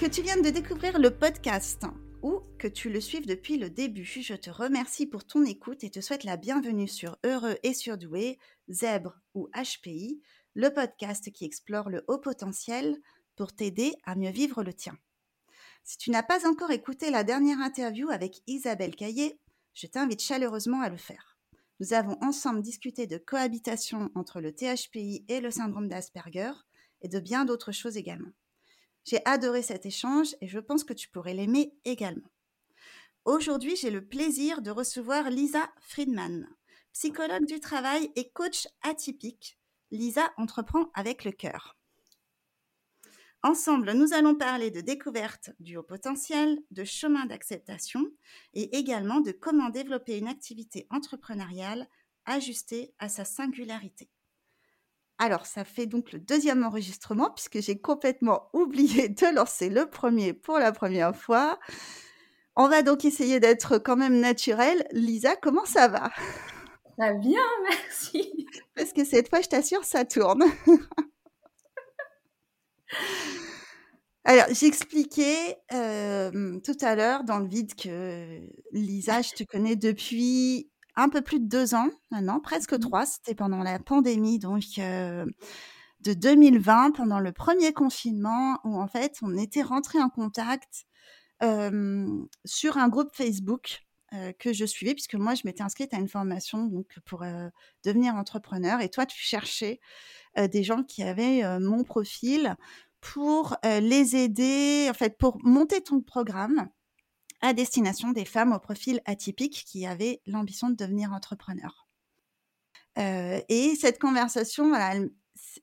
Que tu viennes de découvrir le podcast ou que tu le suives depuis le début, je te remercie pour ton écoute et te souhaite la bienvenue sur Heureux et Surdoué, Zèbre ou HPI, le podcast qui explore le haut potentiel pour t'aider à mieux vivre le tien. Si tu n'as pas encore écouté la dernière interview avec Isabelle Caillé, je t'invite chaleureusement à le faire. Nous avons ensemble discuté de cohabitation entre le THPI et le syndrome d'Asperger et de bien d'autres choses également. J'ai adoré cet échange et je pense que tu pourrais l'aimer également. Aujourd'hui, j'ai le plaisir de recevoir Lisa Friedman, psychologue du travail et coach atypique. Lisa entreprend avec le cœur. Ensemble, nous allons parler de découverte du haut potentiel, de chemin d'acceptation et également de comment développer une activité entrepreneuriale ajustée à sa singularité. Alors, ça fait donc le deuxième enregistrement puisque j'ai complètement oublié de lancer le premier pour la première fois. On va donc essayer d'être quand même naturel. Lisa, comment ça va? Ça bien, merci. Parce que cette fois, je t'assure, ça tourne. Alors, j'expliquais euh, tout à l'heure dans le vide que Lisa, je te connais depuis un peu plus de deux ans maintenant, presque mmh trois. C'était pendant la pandémie, donc euh, de 2020, pendant le premier confinement, où en fait on était rentré en contact sur un groupe Facebook euh, que je suivais, puisque moi je m'étais inscrite à une formation donc pour euh, devenir entrepreneur, et toi tu cherchais des gens qui avaient mon profil pour les aider, en fait, pour monter ton programme à destination des femmes au profil atypique qui avaient l'ambition de devenir entrepreneurs. Euh, et cette conversation,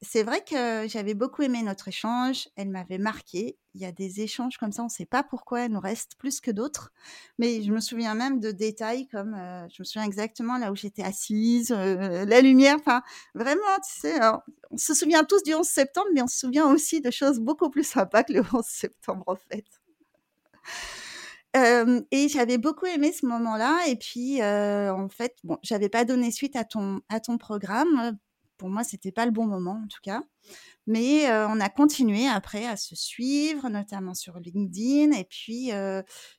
c'est vrai que j'avais beaucoup aimé notre échange, elle m'avait marqué. Il y a des échanges comme ça, on ne sait pas pourquoi elles nous restent plus que d'autres, mais je me souviens même de détails comme, euh, je me souviens exactement là où j'étais assise, euh, la lumière, enfin vraiment, tu sais, on se souvient tous du 11 septembre, mais on se souvient aussi de choses beaucoup plus sympas que le 11 septembre en fait et j'avais beaucoup aimé ce moment-là. Et puis, en fait, bon, j'avais pas donné suite à ton, à ton programme. Pour moi, c'était pas le bon moment, en tout cas. Mais on a continué après à se suivre, notamment sur LinkedIn. Et puis,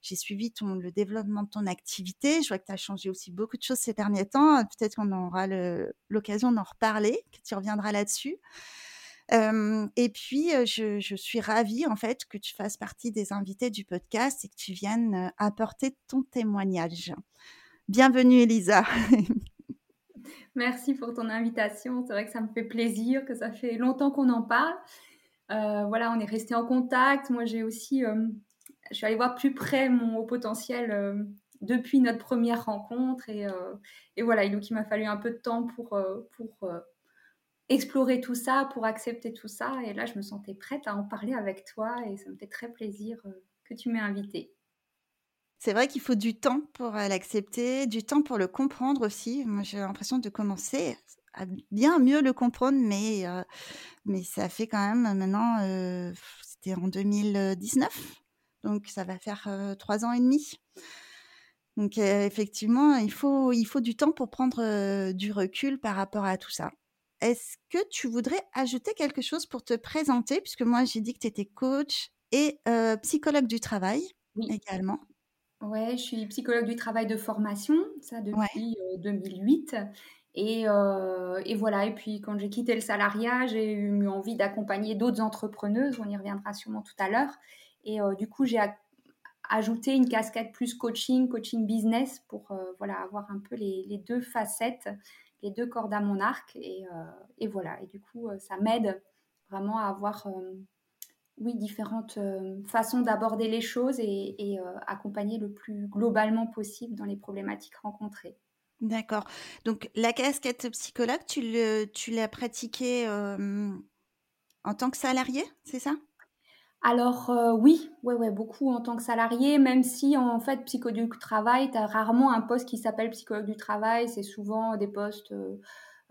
j'ai suivi ton, le développement de ton activité. Je vois que tu as changé aussi beaucoup de choses ces derniers temps. Peut-être qu'on aura l'occasion d'en reparler, que tu reviendras là-dessus et puis, je, suis ravie en fait que tu fasses partie des invités du podcast et que tu viennes apporter ton témoignage. Bienvenue Elisa. Merci pour ton invitation. C'est vrai que ça me fait plaisir, que ça fait longtemps qu'on en parle. voilà, on est resté en contact. Moi, j'ai aussi, je suis allée voir plus près mon haut potentiel depuis notre première rencontre. Et, voilà, il m'a fallu un peu de temps pour, pour explorer tout ça, pour accepter tout ça. Et là, je me sentais prête à en parler avec toi et ça me fait très plaisir euh, que tu m'aies invitée. C'est vrai qu'il faut du temps pour euh, l'accepter, du temps pour le comprendre aussi. Moi, j'ai l'impression de commencer à bien mieux le comprendre, mais, euh, mais ça fait quand même maintenant, c'était en 2019, donc ça va faire trois ans et demi. Donc effectivement, il faut, il faut du temps pour prendre du recul par rapport à tout ça. Est-ce que tu voudrais ajouter quelque chose pour te présenter? Puisque moi, j'ai dit que tu étais coach et psychologue du travail également. Oui, je suis psychologue du travail de formation, ça depuis 2008. Et, et, voilà, et puis quand j'ai quitté le salariat, j'ai eu envie d'accompagner d'autres entrepreneuses, on y reviendra sûrement tout à l'heure. Et du coup, j'ai ajouté une casquette plus coaching, coaching business pour voilà, avoir un peu les, les deux facettes les deux cordes à mon arc. Et, euh, voilà. Et du coup, euh, ça m'aide vraiment à avoir euh, oui, différentes façons d'aborder les choses et, accompagner le plus globalement possible dans les problématiques rencontrées. D'accord. Donc la casquette psychologue, tu l'as pratiquée en tant que salarié, c'est ça? Alors euh, oui, ouais, ouais, beaucoup en tant que salarié, même si en fait psychologue du travail, tu as rarement un poste qui s'appelle psychologue du travail, c'est souvent des postes euh,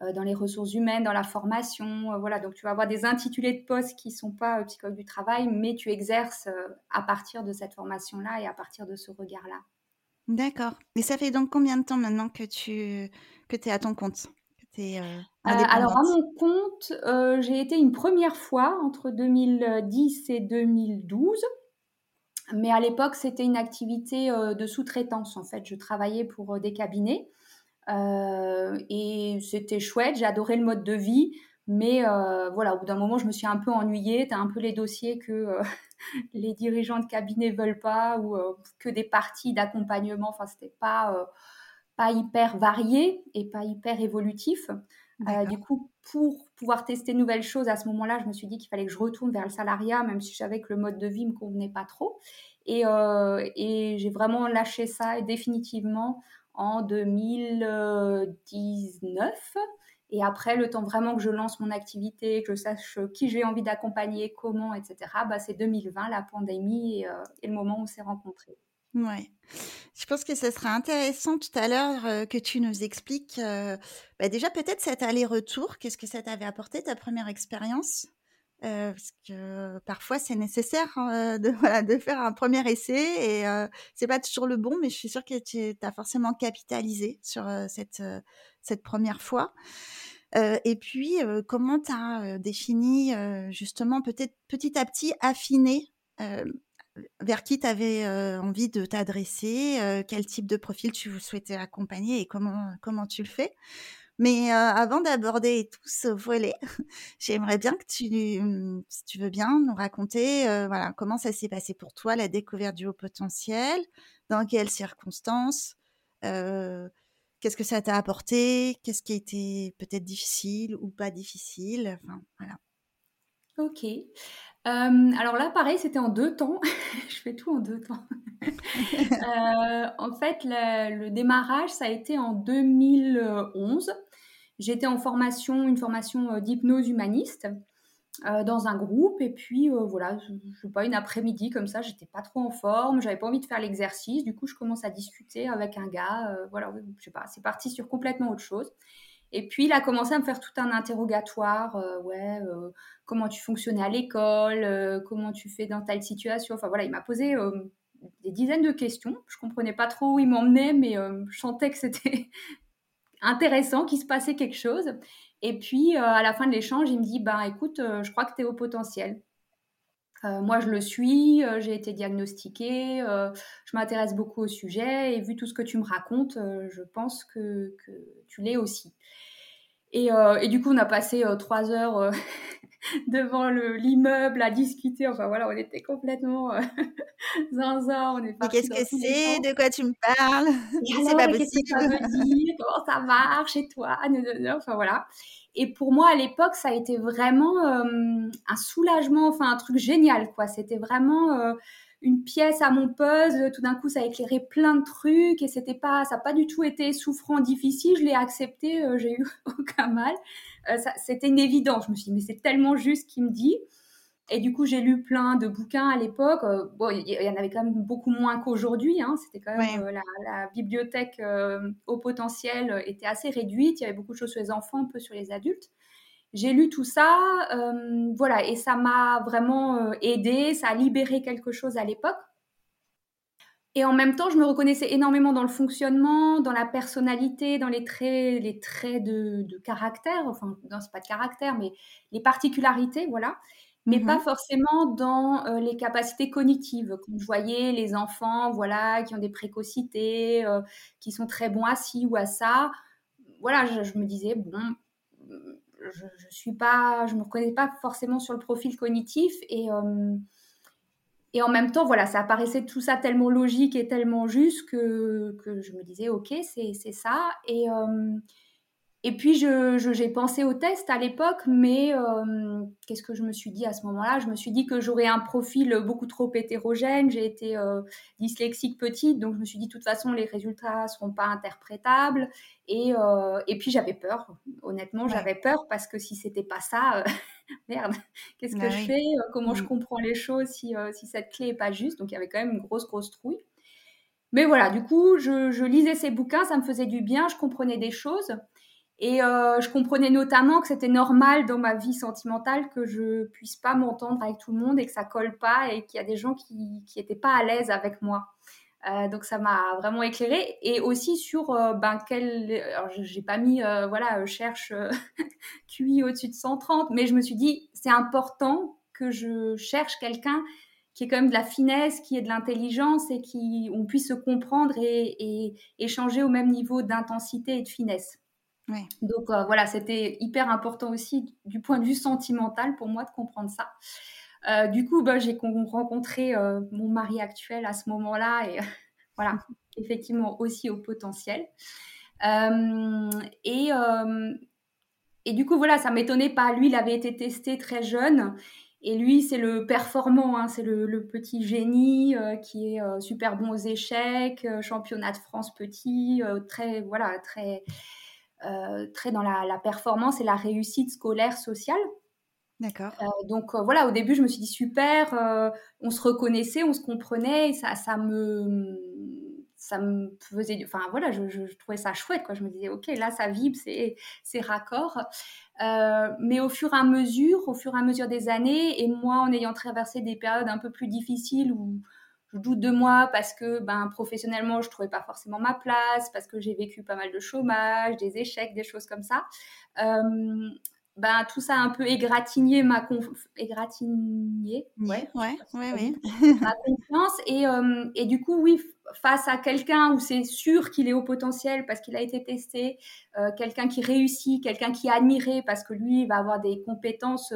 euh, dans les ressources humaines, dans la formation, voilà, donc tu vas avoir des intitulés de postes qui sont pas psychologue du travail, mais tu exerces à partir de cette formation-là et à partir de ce regard-là. D'accord. Et ça fait donc combien de temps maintenant que tu que es à ton compte? Euh, euh, alors à mon compte, euh, j'ai été une première fois entre 2010 et 2012. Mais à l'époque, c'était une activité de sous-traitance. En fait, je travaillais pour des cabinets et c'était chouette. J'ai adoré le mode de vie. Mais voilà, au bout d'un moment, je me suis un peu ennuyée. Tu as un peu les dossiers que les dirigeants de cabinet veulent pas ou que des parties d'accompagnement. Enfin, c'était pas, pas hyper varié et pas hyper évolutif. du coup, pour pouvoir tester de nouvelles choses, à ce moment-là, je me suis dit qu'il fallait que je retourne vers le salariat, même si je savais que le mode de vie me convenait pas trop. Et, et j'ai vraiment lâché ça définitivement en 2019. Et après, le temps vraiment que je lance mon activité, que je sache qui j'ai envie d'accompagner, comment, etc., bah, c'est 2020, la pandémie et, et le moment où on s'est rencontrés. Ouais. Je pense que ce sera intéressant tout à l'heure que tu nous expliques bah, déjà peut-être cet aller-retour. Qu'est-ce que ça t'avait apporté ta première expérience? Parce que parfois c'est nécessaire hein, de, faire un premier essai et c'est pas toujours le bon, mais je suis sûre que tu as forcément capitalisé sur cette, cette première fois. et puis, comment tu as défini justement peut-être petit à petit affiné vers qui tu avais envie de t'adresser, quel type de profil tu souhaitais accompagner et comment, comment tu le fais. Mais avant d'aborder tout ce volet, j'aimerais bien que tu, mmh, si tu veux bien, nous raconter voilà, comment ça s'est passé pour toi, la découverte du haut potentiel, dans quelles circonstances, qu'est-ce que ça t'a apporté, qu'est-ce qui a été peut-être difficile ou pas difficile, enfin voilà. Ok. Alors là, pareil, c'était en deux temps. Je fais tout en deux temps. en fait, le démarrage, ça a été en 2011. J'étais en formation, une formation euh, d'hypnose humaniste euh, dans un groupe. Et puis, euh, voilà, je, ne sais pas, une après-midi comme ça, j'étais pas trop en forme, j'avais pas envie de faire l'exercice. Du coup, je commence à discuter avec un gars. voilà, je sais pas, c'est parti sur complètement autre chose. Et puis, il a commencé à me faire tout un interrogatoire. ouais, comment tu fonctionnais à l'école, comment tu fais dans telle situation. Enfin, voilà, il m'a posé des dizaines de questions. Je comprenais pas trop où il m'emmenait, mais je sentais que c'était intéressant, qu'il se passait quelque chose. Et puis, euh, à la fin de l'échange, il me dit, ben écoute, euh, je crois que tu es au potentiel. Euh, moi, je le suis, j'ai été diagnostiquée, je m'intéresse beaucoup au sujet et vu tout ce que tu me racontes, je pense que, que tu l'es aussi. Et, et, du coup, on a passé trois heures devant l'immeuble à discuter. Enfin voilà, on était complètement euh, zinzin. On est Mais qu'est-ce que c'est? De quoi tu me parles? C'est pas possible. ça veut dire? Comment ça marche? Et toi? Enfin voilà. Et pour moi, à l'époque, ça a été vraiment euh, un soulagement, enfin un truc génial, quoi. C'était vraiment euh, une pièce à mon puzzle. Tout d'un coup, ça a éclairé plein de trucs et c'était pas, ça n'a pas du tout été souffrant, difficile. Je l'ai accepté, j'ai eu aucun mal. Euh, c'était une évidence. Je me suis dit, mais c'est tellement juste qu'il me dit. Et du coup, j'ai lu plein de bouquins à l'époque. Euh, bon, il y, en avait quand même beaucoup moins qu'aujourd'hui. Hein. C'était quand même euh, la, bibliothèque au potentiel était assez réduite. Il y avait beaucoup de choses sur les enfants, peu sur les adultes. J'ai lu tout ça, voilà, et ça m'a vraiment aidé. Ça a libéré quelque chose à l'époque. Et en même temps, je me reconnaissais énormément dans le fonctionnement, dans la personnalité, dans les traits, les traits de, caractère. Enfin, non, c'est pas de caractère, mais les particularités, voilà. Mais pas mmh forcément dans euh, les capacités cognitives. Quand je voyais les enfants, voilà, qui ont des précocités, euh, qui sont très bons à ci ou à ça, voilà, je, me disais bon, je, je suis pas, je me reconnais pas forcément sur le profil cognitif et euh, et en même temps, voilà, ça apparaissait tout ça tellement logique et tellement juste que, que je me disais, ok, c'est ça. Et, et puis, j'ai je, pensé au test à l'époque, mais euh, qu'est-ce que je me suis dit à ce moment-là? Je me suis dit que j'aurais un profil beaucoup trop hétérogène. J'ai été euh, dyslexique petite, donc je me suis dit, de toute façon, les résultats ne seront pas interprétables. Et, et puis, j'avais peur. Honnêtement, j'avais peur parce que si c'était pas ça, merde, qu'est-ce que bah je fais? Euh, Comment je mmh. comprends les choses si, euh, si cette clé est pas juste? Donc il y avait quand même une grosse, grosse trouille. Mais voilà, du coup, je, lisais ces bouquins, ça me faisait du bien, je comprenais des choses. Et euh, je comprenais notamment que c'était normal dans ma vie sentimentale que je puisse pas m'entendre avec tout le monde et que ça colle pas et qu'il y a des gens qui n'étaient pas à l'aise avec moi. Euh, donc ça m'a vraiment éclairé et aussi sur euh, ben quel alors j'ai pas mis voilà cherche QI au-dessus de 130 mais je me suis dit c'est important que je cherche quelqu'un qui est quand même de la finesse, qui est de l'intelligence et qui on puisse se comprendre et, échanger au même niveau d'intensité et de finesse. Donc euh, voilà, c'était hyper important aussi du point de vue sentimental pour moi de comprendre ça. Euh, du coup, bah, j'ai rencontré euh, mon mari actuel à ce moment-là et voilà, effectivement aussi au potentiel. et, et du coup, voilà, ça m'étonnait pas. Lui, il avait été testé très jeune. Et lui, c'est le performant, hein, c'est le, petit génie qui est super bon aux échecs, championnat de France petit, très voilà, très très dans la, la, performance et la réussite scolaire sociale. D'accord. Euh, donc euh, voilà, au début, je me suis dit super, euh, on se reconnaissait, on se comprenait, et ça, ça me, ça me faisait, enfin voilà, je, je, trouvais ça chouette, quoi. Je me disais, ok, là, ça vibre, c'est, c'est raccord. mais au fur et à mesure, au fur et à mesure des années, et moi, en ayant traversé des périodes un peu plus difficiles où je doute de moi parce que ben professionnellement je trouvais pas forcément ma place parce que j'ai vécu pas mal de chômage des échecs des choses comme ça euh, ben, tout ça a un peu égratigné ma confiance. Égratigné Ouais, ouais, ouais, ma confiance. Et, euh, et, du coup, oui, face à quelqu'un où c'est sûr qu'il est au potentiel parce qu'il a été testé, euh, quelqu'un qui réussit, quelqu'un qui est admiré parce que lui, il va avoir des compétences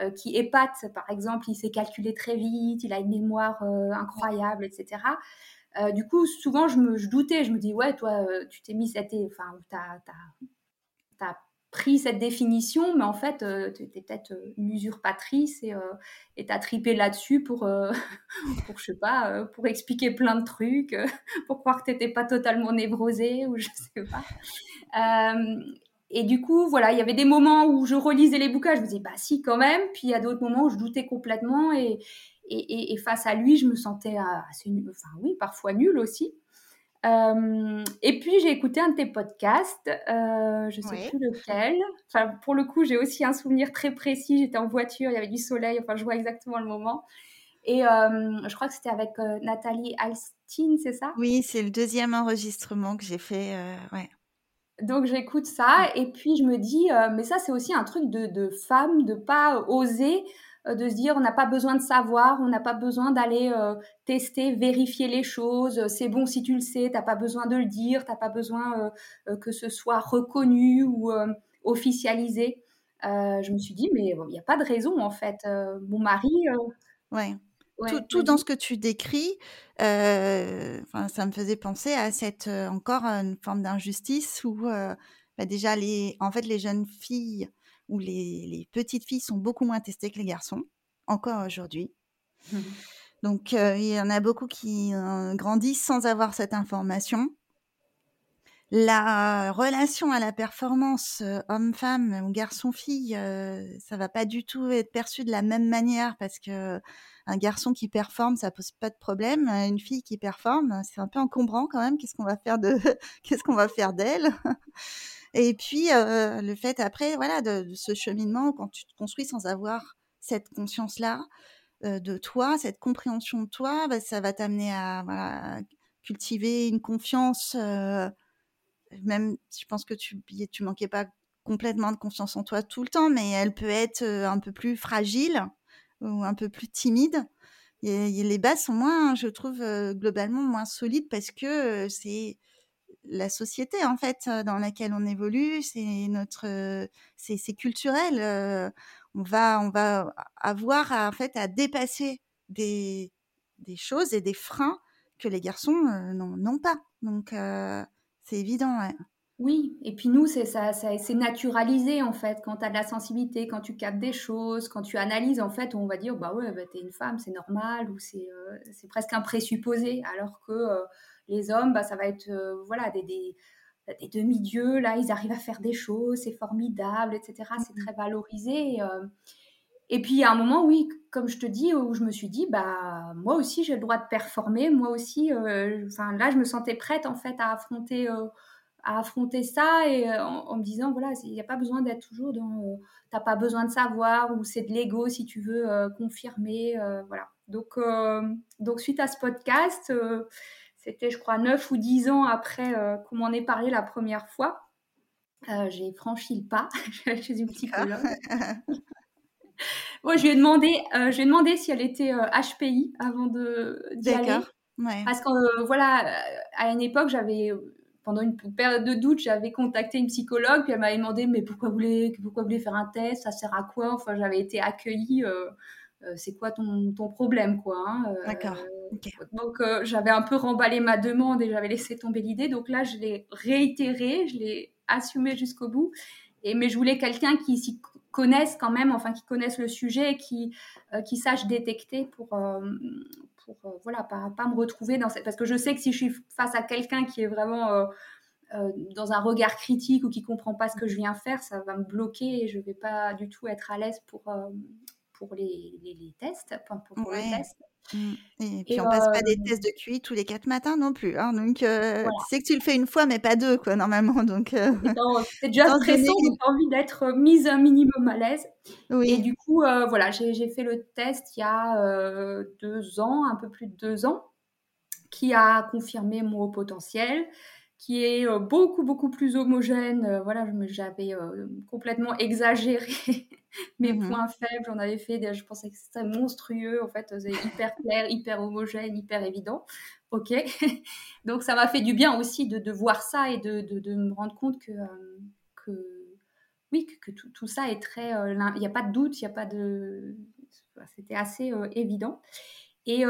euh, qui épatent. Par exemple, il sait calculer très vite, il a une mémoire incroyable, etc. du coup, souvent, je me doutais. Je me dis, ouais, toi, tu t'es mis cette... Enfin, t'as as, pris cette définition, mais en fait, euh, tu étais peut-être euh, une usurpatrice et euh, tu as tripé là-dessus pour, pour, je sais pas, pour expliquer plein de trucs, pour croire que tu n'étais pas totalement névrosée ou je sais pas. Et du coup, voilà, il y avait des moments où je relisais les bouquins, je me disais, bah si, quand même. Puis il y a d'autres moments où je doutais complètement et, et, et, face à lui, je me sentais assez, enfin oui, parfois nulle aussi. Euh, et puis j'ai écouté un de tes podcasts, euh, je ne sais plus lequel. Enfin, pour le coup, j'ai aussi un souvenir très précis. J'étais en voiture, il y avait du soleil, enfin, je vois exactement le moment. Et euh, je crois que c'était avec Nathalie Alstein, c'est ça? Oui, c'est le deuxième enregistrement que j'ai fait. ouais. Donc j'écoute ça et puis je me dis, mais ça c'est aussi un truc de, de femme, de pas oser euh, de se dire on n'a pas besoin de savoir, on n'a pas besoin d'aller euh, tester, vérifier les choses. C'est bon si tu le sais, t'as pas besoin de le dire, t'as pas besoin euh, que ce soit reconnu ou officialisé. je me suis dit mais il n'y a pas de raison en fait. mon mari. ouais. Tout, dans ce que tu décris, ça me faisait penser à cette encore une forme d'injustice où bah, déjà les, en fait les jeunes filles où les, petites filles sont beaucoup moins testées que les garçons, encore aujourd'hui. Mmh Donc, il y en a beaucoup qui grandissent sans avoir cette information. La relation à la performance euh, homme-femme ou garçon-fille, ça va pas du tout être perçu de la même manière parce que un garçon qui performe, ça pose pas de problème. Une fille qui performe, c'est un peu encombrant quand même. Qu'est-ce qu'on va faire de, qu'est-ce qu'on va faire d'elle? Et puis, le fait après, voilà, de, ce cheminement, quand tu te construis sans avoir cette conscience-là de toi, cette compréhension de toi, bah, ça va t'amener à cultiver une confiance, même je pense que tu, manquais pas complètement de confiance en toi tout le temps, mais elle peut être un peu plus fragile ou un peu plus timide. Les bases sont moins, je trouve, globalement moins solides parce que c'est la société en fait dans laquelle on évolue, c'est notre, c'est culturel. on va, on va avoir à, en fait à dépasser des choses et des freins que les garçons n'ont pas. Donc c'est évident. Oui, et puis nous, c'est ça, c'est naturalisé en fait. Quand tu as de la sensibilité, quand tu captes des choses, quand tu analyses, en fait, on va dire bah ouais, bah, t'es une femme, c'est normal, ou c'est c'est presque un présupposé, alors que les hommes, bah, ça va être euh, voilà, des, des, des demi-dieux, là, ils arrivent à faire des choses, c'est formidable, etc. C'est très valorisé. Euh. Et puis, il y a un moment, oui, comme je te dis, où je me suis dit, bah, moi aussi, j'ai le droit de performer. Moi aussi, euh, enfin, là, je me sentais prête, en fait, à affronter, à affronter ça et en, me disant, voilà, il n'y a pas besoin d'être toujours dans, t'as pas besoin de savoir ou c'est de l'ego si tu veux confirmer, voilà. Donc, donc, suite à ce podcast, c'était, je crois, 9 ou 10 ans après euh, qu'on m'en ait parlé la première fois. Euh, j'ai franchi le pas chez une psychologue. Moi, je lui ai demandé, euh, je demandé si elle était HPI euh, avant de d'y aller. Parce que euh, voilà, à une époque, j'avais pendant une période de doute, j'avais contacté une psychologue, puis elle m'avait demandé mais pourquoi vous voulez, pourquoi vous voulez faire un test, ça sert à quoi? Enfin, j'avais été accueillie. c'est quoi ton, ton, problème quoi hein, D'accord. Donc j'avais un peu remballé ma demande et j'avais laissé tomber l'idée. Donc là, je l'ai réitéré, je l'ai assumé jusqu'au bout. Et mais je voulais quelqu'un qui s'y connaissent quand même, enfin qui connaissent le sujet et qui, euh, qui sachent détecter pour, euh, pour euh, voilà, pas, me retrouver dans cette... Parce que je sais que si je suis face à quelqu'un qui est vraiment dans un regard critique ou qui comprend pas ce que je viens faire, ça va me bloquer et je vais pas du tout être à l'aise pour, pour les, les, tests, pour, pour. Mmh. Et puis on passe pas des tests de QI tous les quatre matins non plus. Hein, donc tu sais que tu le fais une fois, mais pas deux, quoi, normalement. Donc c'est déjà stressant, as envie d'être mise un minimum à l'aise. Oui. Et du coup, voilà, j'ai fait le test il y a deux ans, un peu plus de deux ans, qui a confirmé mon haut potentiel qui est beaucoup beaucoup plus homogène. voilà, j'avais complètement exagéré mes mmh points faibles. J'en avais fait, des, je pensais que c'était monstrueux. En fait, c'est hyper clair, hyper homogène, hyper évident. Ok. Donc ça m'a fait du bien aussi de, de voir ça et de, de, de, me rendre compte que, que oui, que, tout, tout, ça est très. Il n'y a pas de doute, il n'y a pas de. C'était assez évident. Et,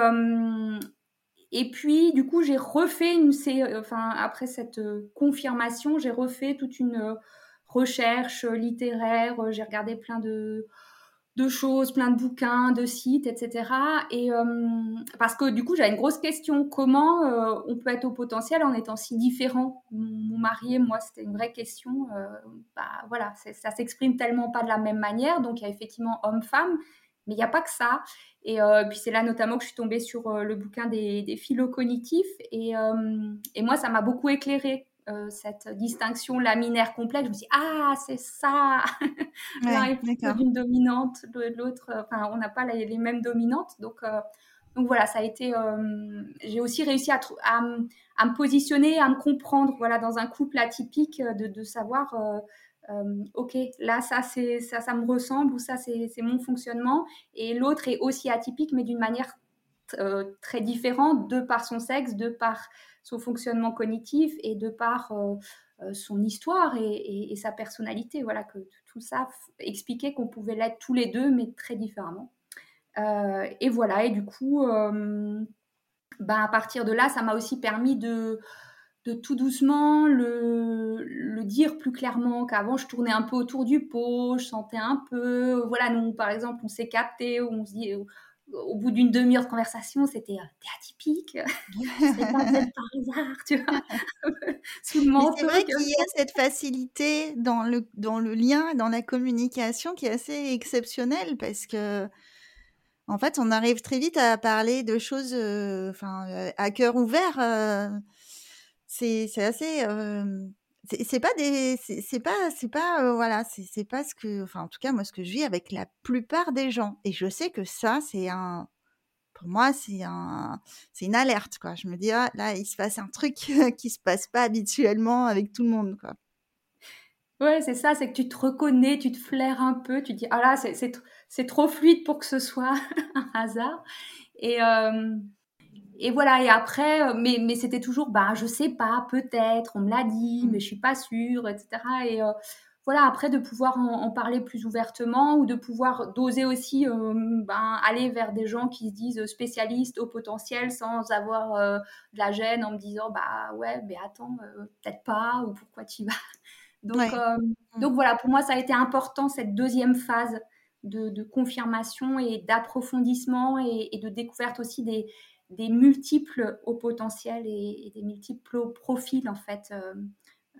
et puis, du coup, j'ai refait une, enfin, après cette euh, confirmation, j'ai refait toute une euh, recherche euh, littéraire. J'ai regardé plein de, de, choses, plein de bouquins, de sites, etc. Et parce que du coup, j'avais une grosse question comment on peut être au potentiel en étant si différent? Mon mari et moi, c'était une vraie question. bah voilà, ça s'exprime tellement pas de la même manière. Donc, il y a effectivement homme-femme, mais il n'y a pas que ça. Et euh, puis c'est là notamment que je suis tombée sur euh, le bouquin des, des phylocognitifs. Et, euh, et moi, ça m'a beaucoup éclairé cette distinction laminaire complexe. Je me suis dit, ah, c'est ça L'un est plutôt d'une dominante, l'autre, enfin, on n'a pas les, les, mêmes dominantes. Donc, donc voilà, ça a été. J'ai aussi réussi à, à, à, me positionner, à me comprendre voilà, dans un couple atypique, de, de savoir euh, ok, là, ça, c'est, ça, ça me ressemble ou ça, c'est, mon fonctionnement. Et l'autre est aussi atypique, mais d'une manière euh, très différente de par son sexe, de par son fonctionnement cognitif et de par euh, son histoire et, sa personnalité. Voilà, que tout ça expliquait qu'on pouvait l'être tous les deux, mais très différemment. et voilà, et du coup, ben, à partir de là, ça m'a aussi permis de de tout doucement le, le dire plus clairement qu'avant je tournais un peu autour du pot, je sentais un peu, voilà, nous par exemple on s'est capté, on se dit, au, bout d'une demi-heure de conversation, c'était t'es atypique, c'est pas par hasard, tu vois, C'est vrai qu'il y a cette facilité dans le, dans le lien, dans la communication qui est assez exceptionnelle parce que en fait, on arrive très vite à parler de choses, euh, enfin, euh, à cœur ouvert. Euh, c'est assez c'est pas des c'est pas c'est pas voilà c'est pas ce que enfin en tout cas moi ce que je vis avec la plupart des gens. Et je sais que ça c'est un pour moi c'est un c'est une alerte quoi. Je me dis ah, là il se passe un truc qui se passe pas habituellement avec tout le monde quoi. Ouais c'est ça c'est que tu te reconnais tu te flaires un peu tu te dis ah là c'est trop fluide pour que ce soit un hasard. Et et voilà, et après, euh, mais, mais c'était toujours, bah, je sais pas, peut-être, on me l'a dit, mais je suis pas sûre, etc. Et euh, voilà, après, de pouvoir en, parler plus ouvertement ou de pouvoir d'oser aussi euh, ben, aller vers des gens qui se disent spécialistes au potentiel sans avoir de la gêne en me disant, bah ouais, mais attends, peut-être pas, ou pourquoi tu vas. Donc, mm. donc voilà, pour moi, ça a été important, cette deuxième phase de, confirmation et d'approfondissement et, de découverte aussi des des multiples au potentiel et, des multiples profils en fait. Euh,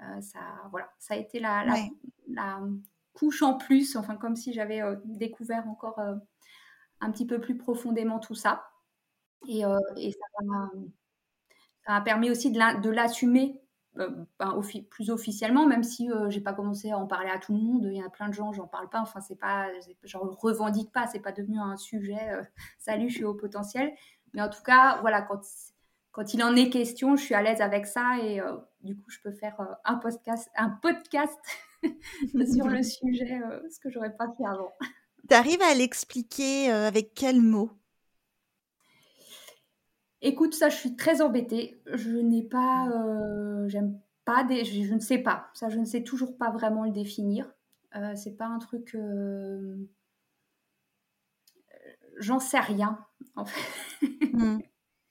euh, ça, voilà, ça a été la, la, couche en plus, enfin comme si j'avais euh, découvert encore un petit peu plus profondément tout ça. Et, et ça m'a permis aussi de l'assumer ben, plus officiellement, même si je j'ai pas commencé à en parler à tout le monde. Il y a plein de gens, j'en parle pas. Enfin, c'est pas, j'en revendique pas. C'est pas devenu un sujet. salut, je suis au potentiel. Mais en tout cas, voilà, quand, quand il en est question, je suis à l'aise avec ça et euh, du coup, je peux faire euh, un podcast, un podcast sur le sujet, euh, ce que j'aurais pas fait avant. Tu arrives à l'expliquer avec quels mots? Écoute, ça, je suis très embêtée. Je n'ai pas, j'aime pas des, je, ne sais pas. Ça, je ne sais toujours pas vraiment le définir. Euh, c'est pas un truc. J'en sais rien, en fait. Mmh.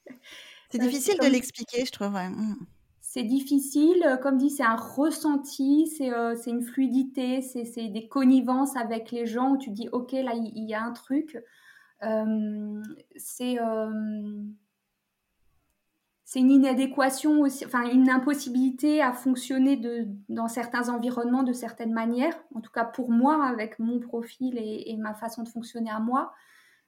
C'est difficile de l'expliquer, je trouve. Mmh. C'est difficile, comme dit, c'est un ressenti, c'est une fluidité, c'est des connivences avec les gens où tu dis, ok, là, il y, a un truc. c'est c'est une inadéquation aussi, enfin une impossibilité à fonctionner de, dans certains environnements de certaines manières, en tout cas pour moi, avec mon profil et, ma façon de fonctionner à moi.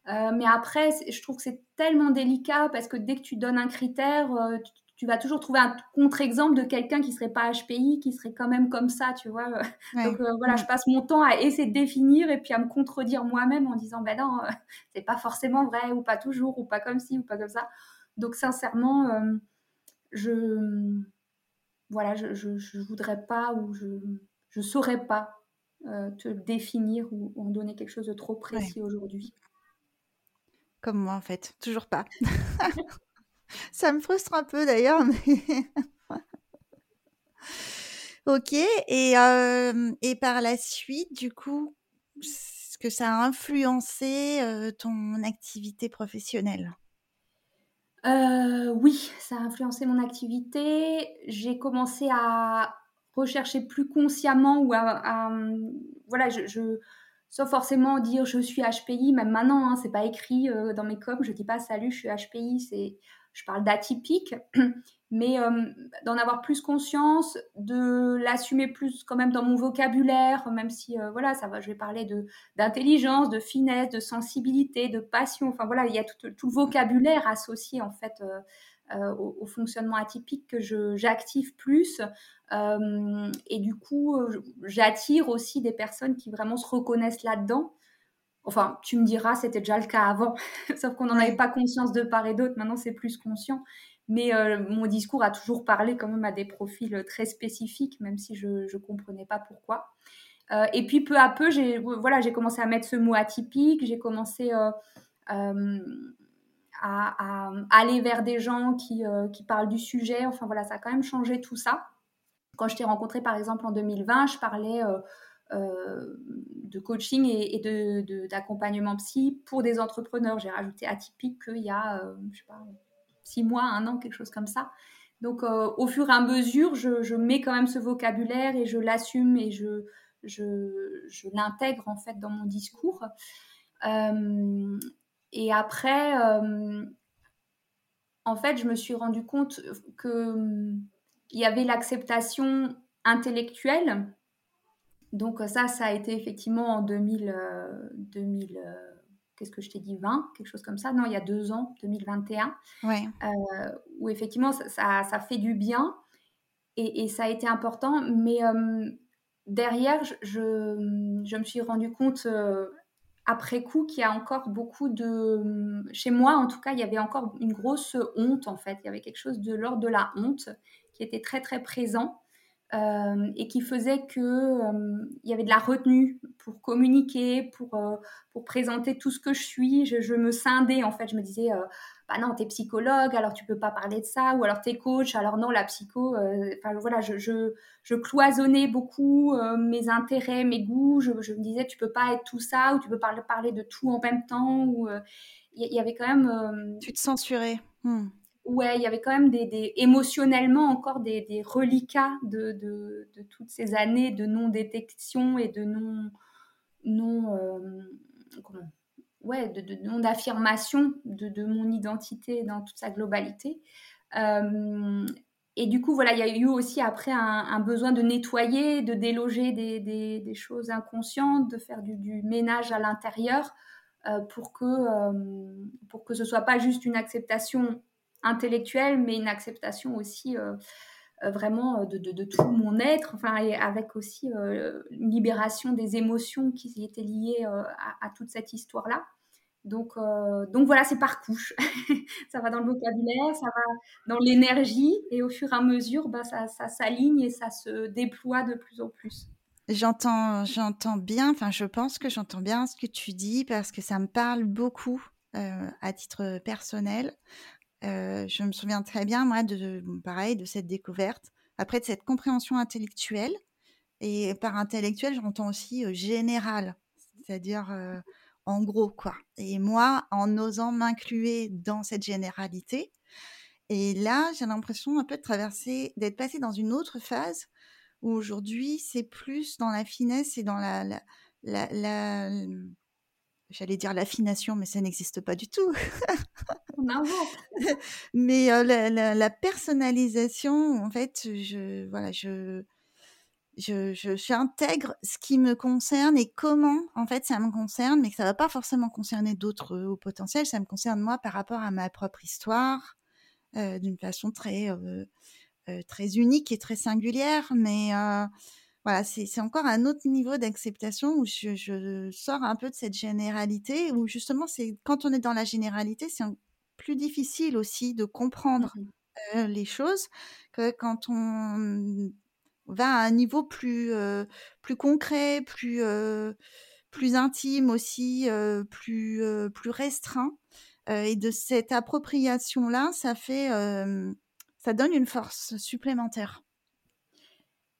Euh, mais après, je trouve que c'est tellement délicat parce que dès que tu donnes un critère, euh, tu, vas toujours trouver un contre-exemple de quelqu'un qui serait pas HPI, qui serait quand même comme ça, tu vois. Donc euh, voilà, je passe mon temps à essayer de définir et puis à me contredire moi-même en disant, ben non, c'est pas forcément vrai ou pas toujours ou pas comme ci ou pas comme ça. Donc sincèrement, je voilà, je, je, voudrais pas ou je je saurais pas te définir ou en donner quelque chose de trop précis aujourd'hui. Comme moi en fait, toujours pas. Ça me frustre un peu d'ailleurs, mais ok. Et, euh, et par la suite, du coup, est-ce que ça a influencé ton activité professionnelle? Euh, oui, ça a influencé mon activité. J'ai commencé à rechercher plus consciemment ou à, voilà, je, sans forcément dire je suis HPI, même maintenant, hein, c'est pas écrit euh, dans mes coms, je dis pas salut, je suis HPI, c'est, je parle d'atypique. mais euh, d'en avoir plus conscience, de l'assumer plus quand même dans mon vocabulaire, même si euh, voilà, ça va, je vais parler de d'intelligence, de finesse, de sensibilité, de passion. Enfin voilà, il y a tout, le vocabulaire associé en fait euh, au, fonctionnement atypique que j'active plus. et du coup, j'attire aussi des personnes qui vraiment se reconnaissent là-dedans. Enfin, tu me diras, c'était déjà le cas avant, sauf qu'on n'en avait pas conscience de part et d'autre. Maintenant, c'est plus conscient. Mais euh, mon discours a toujours parlé quand même à des profils très spécifiques, même si je ne comprenais pas pourquoi. Euh, et puis peu à peu, j'ai voilà, commencé à mettre ce mot atypique, j'ai commencé euh, à, aller vers des gens qui, qui, parlent du sujet. Enfin voilà, ça a quand même changé tout ça. Quand je t'ai rencontré par exemple en 2020, je parlais de coaching et, et d'accompagnement de, psy pour des entrepreneurs. J'ai rajouté atypique qu'il y a, je sais pas, six mois, un an, quelque chose comme ça. Donc, euh, au fur et à mesure, je, mets quand même ce vocabulaire et je l'assume et je, je, l'intègre en fait dans mon discours. Euh, et après, euh, en fait, je me suis rendu compte que il y avait l'acceptation intellectuelle. Donc ça, ça a été effectivement en 2000, 2000 qu'est-ce que je t'ai dit, 20, quelque chose comme ça. Non, il y a deux ans, 2021, ouais. Euh, où effectivement, ça, ça, fait du bien et, ça a été important. Mais euh, derrière, je, je, me suis rendu compte euh, après coup qu'il y a encore beaucoup de... Chez moi, en tout cas, il y avait encore une grosse honte, en fait. Il y avait quelque chose de l'ordre de la honte qui était très, très présent. Euh, et qui faisait que euh, y avait de la retenue pour communiquer, pour, euh, pour présenter tout ce que je suis. Je, me scindais en fait. Je me disais, bah non, t'es psychologue, alors tu peux pas parler de ça, ou alors t'es coach, alors non, la psycho. Enfin voilà, je, je, cloisonnais beaucoup mes intérêts, mes goûts. Je, je, me disais, tu peux pas être tout ça, ou tu peux parler, parler de tout en même temps. Ou il y, avait quand même. tu te censurais. Hmm ouais, il y avait quand même des, émotionnellement encore des, reliquats de, de, toutes ces années de non-détection et de non, non, euh, ouais, de, non d'affirmation de, mon identité dans toute sa globalité. Euh, et du coup, voilà, il y a eu aussi après un, besoin de nettoyer, de déloger des, des, choses inconscientes, de faire du, du ménage à l'intérieur euh, pour que pour que ce soit pas juste une acceptation intellectuelle, mais une acceptation aussi euh, euh, vraiment euh, de, tout mon être, enfin, avec aussi une libération des émotions qui étaient liées à, toute cette histoire-là. Donc, donc voilà, c'est par couche. ça va dans le vocabulaire, ça va dans l'énergie, et au fur et à mesure, bah, ça, s'aligne et ça se déploie de plus en plus. J'entends, j'entends bien, enfin je pense que j'entends bien ce que tu dis parce que ça me parle beaucoup à titre personnel. Euh, je me souviens très bien, moi, de pareil, de cette découverte, après de cette compréhension intellectuelle. Et par intellectuel, j'entends aussi général, c'est-à-dire en gros, quoi. Et moi, en osant m'incluer dans cette généralité, et là, j'ai l'impression un peu de traverser, d'être passée dans une autre phase aujourd'hui, c'est plus dans la finesse et dans la, j'allais dire l'affination, mais ça n'existe pas du tout. mais euh, la, la, personnalisation, en fait, je, voilà, je, je, j'intègre ce qui me concerne et comment, en fait, ça me concerne, mais que ça va pas forcément concerner d'autres au potentiel. Ça me concerne moi par rapport à ma propre histoire, euh, d'une façon très euh, euh, très unique et très singulière, mais euh, voilà, c'est encore un autre niveau d'acceptation où je, sors un peu de cette généralité, où justement, c'est quand on est dans la généralité, c'est plus difficile aussi de comprendre mmh euh, les choses que quand on va à un niveau plus, plus concret, plus, plus intime aussi, plus, plus restreint. et de cette appropriation-là, ça fait ça donne une force supplémentaire.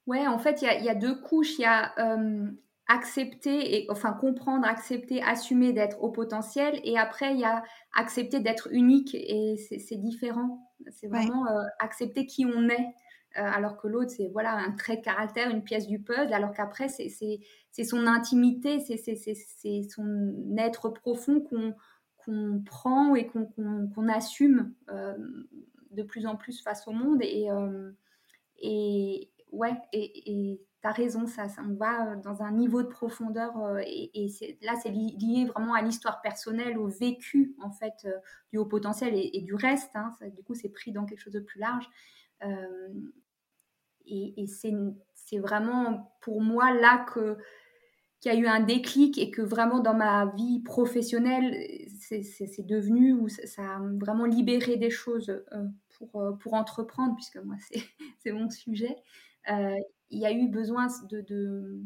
Ouais, en fait, il y, a deux couches. Il y a accepter, et, enfin comprendre, accepter, assumer d'être au potentiel. Et après, il y a accepter d'être unique. Et c'est différent. C'est vraiment accepter qui on est. alors que l'autre, c'est voilà un trait de caractère, une pièce du puzzle. Alors qu'après, c'est son intimité, c'est son être profond qu'on prend et qu'on assume de plus en plus face au monde. Et, euh, et ouais, et tu as raison, ça, on va dans un niveau de profondeur. Euh, et, là, c'est lié vraiment à l'histoire personnelle, au vécu, en fait, euh, du haut potentiel et, du reste. Hein, du coup, c'est pris dans quelque chose de plus large. et c'est vraiment pour moi là que qu'il y a eu un déclic et que vraiment dans ma vie professionnelle, c'est devenu ou ça a vraiment libéré des choses pour, euh, pour entreprendre, puisque moi, c'est mon sujet, euh, il y a eu besoin de, de,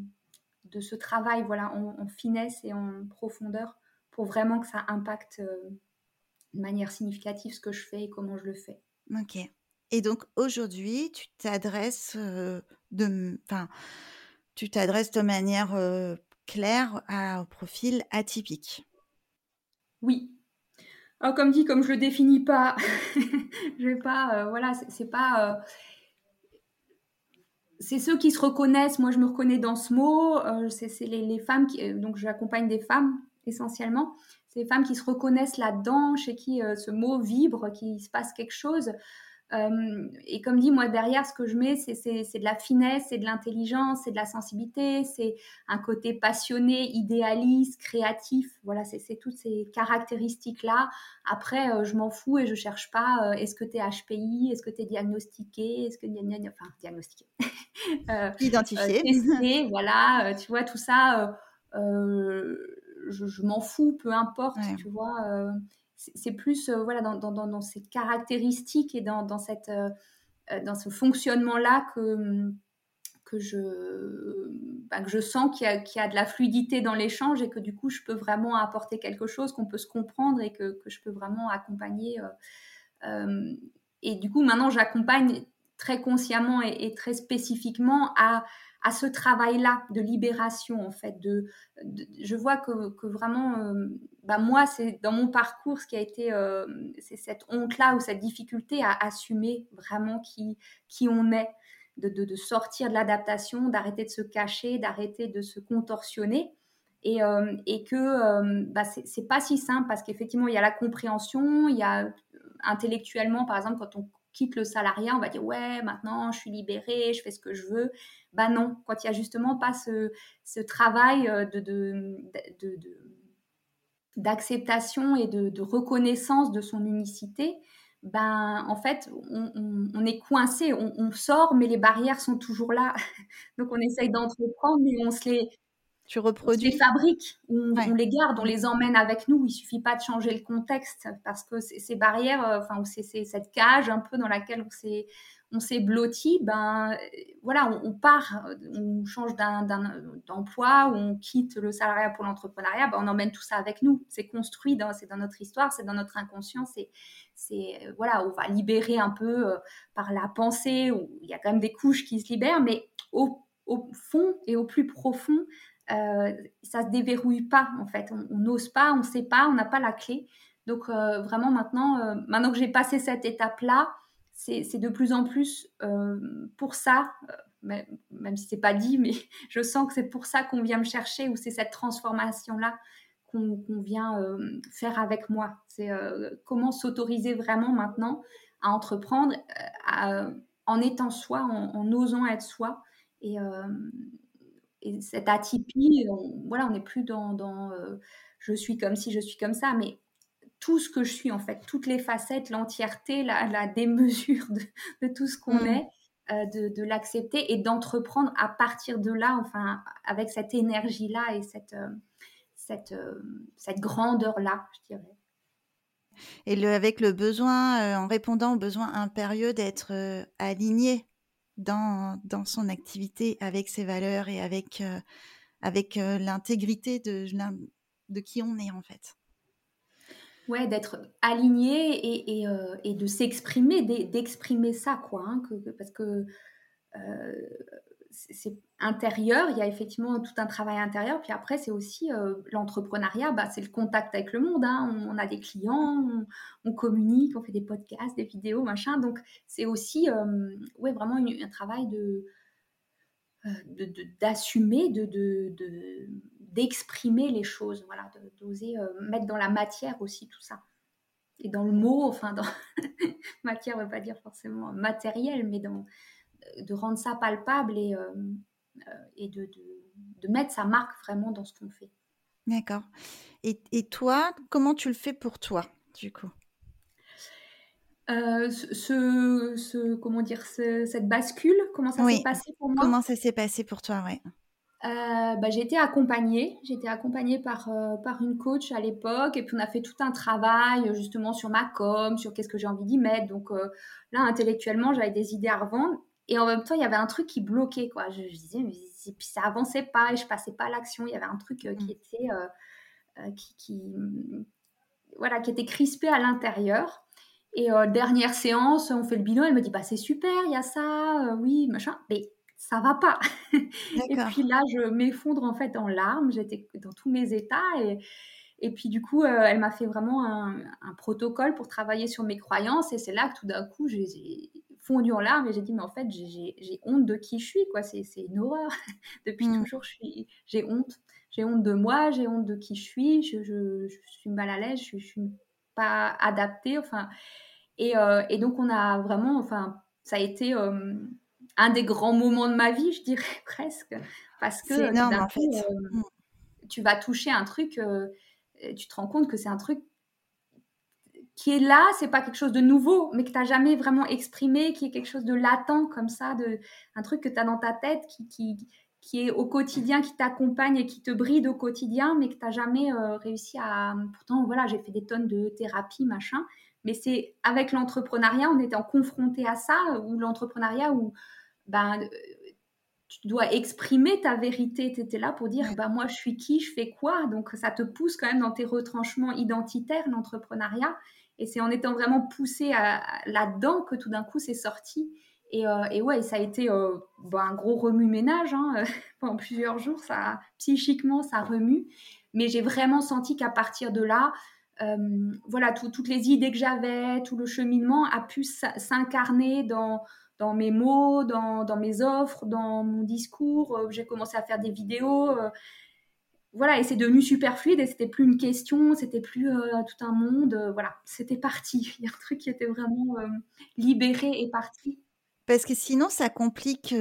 de ce travail voilà, en, finesse et en profondeur pour vraiment que ça impacte euh, de manière significative ce que je fais et comment je le fais. Ok. Et donc aujourd'hui, tu t'adresses de, enfin, tu t'adresses de manière claire à, au profil atypique. Oui, Oh, comme dit, comme je le définis pas, je vais pas, euh, voilà, c'est pas. Euh, c'est ceux qui se reconnaissent. Moi, je me reconnais dans ce mot. Euh, c'est les, femmes qui, donc j'accompagne des femmes essentiellement. C'est les femmes qui se reconnaissent là-dedans, chez qui ce mot vibre, qui se passe quelque chose. Euh, et comme dit, moi, derrière, ce que je mets, c'est de la finesse, c'est de l'intelligence, c'est de la sensibilité, c'est un côté passionné, idéaliste, créatif. Voilà, c'est toutes ces caractéristiques-là. Après, euh, je m'en fous et je cherche pas euh, est-ce que tu es HPI, est-ce que tu es diagnostiqué, est-ce que. Enfin, diagnostiqué. Identifié. testé, voilà, tu vois, tout ça, je, m'en fous, peu importe, tu vois c'est plus euh, voilà, dans, ces caractéristiques et dans, cette, euh, euh, dans ce fonctionnement-là que, que, je, bah, que je sens qu'il y, y, a de la fluidité dans l'échange et que du coup, je peux vraiment apporter quelque chose, qu'on peut se comprendre et que, que je peux vraiment accompagner. et du coup, maintenant, j'accompagne très consciemment et, très spécifiquement à, à ce travail-là de libération, en fait. De, je vois que, vraiment, bah moi, c'est dans mon parcours ce qui a été, euh, c'est cette honte-là ou cette difficulté à assumer vraiment qui, qui on est, de, de, sortir de l'adaptation, d'arrêter de se cacher, d'arrêter de se contorsionner. Et, euh, et que euh, bah c'est pas si simple parce qu'effectivement, il y a la compréhension, il y a intellectuellement, par exemple, quand on le salariat, on va dire ouais, maintenant je suis libérée, je fais ce que je veux. Bah non, quand il y a justement pas ce, ce travail de, de, de, d'acceptation et de, reconnaissance de son unicité, ben en fait on, est coincé, on, sort mais les barrières sont toujours là. Donc on essaye d'entreprendre mais on se les tu reproduis. On les fabrique, on, on, les garde, on les emmène avec nous. Il suffit pas de changer le contexte parce que ces barrières, enfin, c'est cette cage un peu dans laquelle on s'est on s'est blotti, ben voilà, on, part, on change d'emploi, on quitte le salariat pour l'entrepreneuriat, ben, on emmène tout ça avec nous. C'est construit, c'est dans notre histoire, c'est dans notre inconscient, c'est voilà, on va libérer un peu euh, par la pensée, où il y a quand même des couches qui se libèrent, mais au, fond et au plus profond, euh, ça se déverrouille pas en fait. On n'ose pas, on ne sait pas, on n'a pas la clé. Donc euh, vraiment maintenant, euh, maintenant que j'ai passé cette étape-là, c'est de plus en plus euh, pour ça, même, même si c'est pas dit, mais je sens que c'est pour ça qu'on vient me chercher ou c'est cette transformation-là qu'on vient faire avec moi. C'est comment s'autoriser vraiment maintenant à entreprendre en étant soi, en, osant être soi. Et, et cette atypie, on, voilà, on n'est plus dans, dans je suis comme si, je suis comme ça, mais tout ce que je suis en fait, toutes les facettes, l'entièreté, la, la, démesure de, tout ce qu'on mm. est, euh, de, l'accepter et d'entreprendre à partir de là, enfin, avec cette énergie-là et cette, euh, cette, euh, cette grandeur-là, je dirais. Et le, avec le besoin, en répondant au besoin impérieux d'être aligné dans, dans son activité avec ses valeurs et avec, avec l'intégrité de, de qui on est en fait ouais, d'être aligné et, euh, et, de s'exprimer, d'exprimer ça, quoi. Hein, parce que euh, c'est intérieur, il y a effectivement tout un travail intérieur, puis après, c'est aussi euh, l'entrepreneuriat, bah, c'est le contact avec le monde. Hein. On, a des clients, on, communique, on fait des podcasts, des vidéos, machin. Donc, c'est aussi ouais, vraiment un travail de d'assumer, de, de, d'exprimer les choses, voilà, d'oser euh, mettre dans la matière aussi tout ça. Et dans le mot, enfin, dans matière ne veut pas dire forcément matériel, mais dans, de rendre ça palpable et, euh, euh, et de, de, mettre sa marque vraiment dans ce qu'on fait. D'accord. Et, et, toi, comment tu le fais pour toi, du coup? Ce, ce, comment dire, cette bascule, comment ça s'est passé pour moi? Comment ça s'est passé pour toi, ouais? Euh, bah, j'ai été accompagnée. J'ai été accompagnée par, euh, par une coach à l'époque. Et puis, on a fait tout un travail justement sur ma com, sur qu'est-ce que j'ai envie d'y mettre. Donc euh, là, intellectuellement, j'avais des idées à revendre. Et en même temps, il y avait un truc qui bloquait. Quoi. Je, disais, mais puis ça avançait pas et je passais pas à l'action. Il y avait un truc qui mmh. était, qui, qui, voilà, qui était crispé à l'intérieur. Et dernière séance, on fait le bilan. Elle me dit, bah, c'est super, il y a ça, oui, machin. Mais ça va pas. et puis là, je m'effondre en fait en larmes. J'étais dans tous mes états et, et puis du coup, euh, elle m'a fait vraiment un, protocole pour travailler sur mes croyances et c'est là que tout d'un coup, j'ai fondu en larmes et j'ai dit mais en fait, j'ai honte de qui je suis quoi. C'est une horreur. Depuis mmh. toujours, j'ai honte. J'ai honte de moi, j'ai honte de qui je suis. Je, je, suis mal à l'aise, je, je suis pas adaptée. Enfin, et, euh, et, donc on a vraiment, enfin, ça a été euh, un des grands moments de ma vie, je dirais presque, parce que énorme, en fait. Euh, mm. tu vas toucher un truc, tu te rends compte que c'est un truc qui est là, c'est pas quelque chose de nouveau, mais que tu n'as jamais vraiment exprimé, qui est quelque chose de latent comme ça, de, un truc que tu as dans ta tête qui, qui, qui est au quotidien, qui t'accompagne et qui te bride au quotidien, mais que tu n'as jamais euh, réussi à... Pourtant, voilà, j'ai fait des tonnes de thérapie, machin, mais c'est avec l'entrepreneuriat, on était en confronté à ça, ou l'entrepreneuriat, où ben, tu dois exprimer ta vérité. Tu étais là pour dire, ben, moi, je suis qui, je fais quoi? Donc, ça te pousse quand même dans tes retranchements identitaires, l'entrepreneuriat. Et c'est en étant vraiment poussé là-dedans que tout d'un coup, c'est sorti. Et, euh, ouais, ça a été euh, ben, un gros remue-ménage hein, pendant plusieurs jours. Ça, psychiquement, ça remue. Mais j'ai vraiment senti qu'à partir de là, euh, voilà, toutes les idées que j'avais, tout le cheminement a pu s'incarner dans, mes mots, dans, mes offres, dans mon discours. J'ai commencé à faire des vidéos. Euh, voilà, et c'est devenu super fluide et c'était plus une question, c'était plus euh, tout un monde. voilà, c'était parti. Il y a un truc qui était vraiment libéré et parti. Parce que sinon, ça complique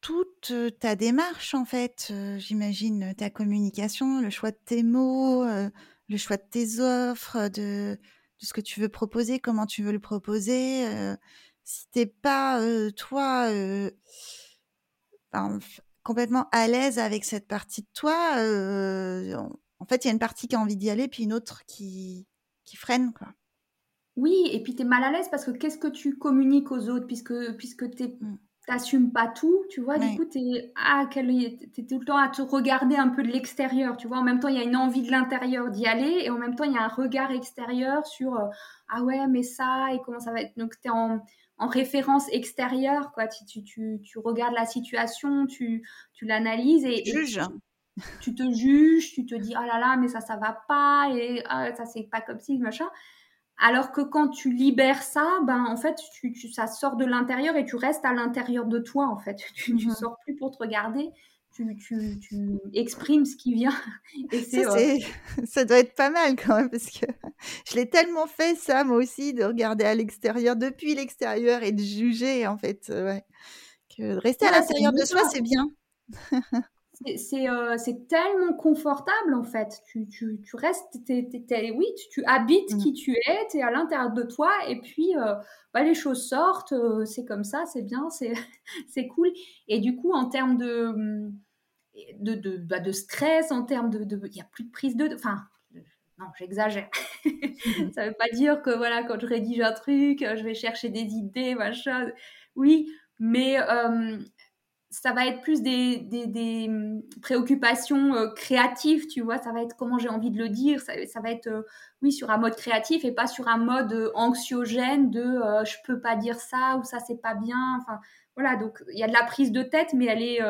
toute ta démarche, en fait. J'imagine ta communication, le choix de tes mots, le choix de tes offres, de, de, ce que tu veux proposer, comment tu veux le proposer si t'es pas toi complètement à l'aise avec cette partie de toi, en fait, il y a une partie qui a envie d'y aller, puis une autre qui, qui freine, quoi. Oui, et puis tu es mal à l'aise parce que qu'est-ce que tu communiques aux autres puisque, puisque tu mmh. t'assumes pas tout, tu vois, du coup, tu es, ah, tout le temps à te regarder un peu de l'extérieur, tu vois, en même temps, il y a une envie de l'intérieur d'y aller, et en même temps, il y a un regard extérieur sur, ah ouais, mais ça, et comment ça va être, donc tu es en, en référence extérieure, quoi. Tu, tu, tu, tu, regardes la situation, tu, tu l'analyses et, Juge. tu, te juges, tu te dis oh là là, mais ça, ça va pas et ah, ça, c'est pas comme si, machin. Alors que quand tu libères ça, ben en fait, tu, tu ça sort de l'intérieur et tu restes à l'intérieur de toi, en fait. Tu ne mmh sors plus pour te regarder, tu, tu, exprimes ce qui vient. Et ça, euh, ça, doit être pas mal quand même, parce que je l'ai tellement fait, ça, moi aussi, de regarder à l'extérieur, depuis l'extérieur, et de juger, en fait. Euh, ouais. Que de rester à l'intérieur de soi, c'est bien. Euh, c'est tellement confortable en fait. Tu, tu, tu restes, oui, tu, habites mmh. qui tu es, tu es à l'intérieur de toi et puis bah, les choses sortent, c'est comme ça, c'est bien, c'est cool. Et du coup, en termes de, mmh, de, de, bah, de stress, en termes de... Il n'y a plus de prise de... Enfin, non, j'exagère. ça ne veut pas dire que voilà, quand je rédige un truc, je vais chercher des idées, machin. Oui, mais euh, ça va être plus des, des, des hum, préoccupations euh, créatives, tu vois. Ça va être comment j'ai envie de le dire. Ça, ça va être, euh, oui, sur un mode créatif et pas sur un mode anxiogène de je peux pas dire ça ou ça c'est pas bien. Enfin, voilà. Donc il y a de la prise de tête, mais elle est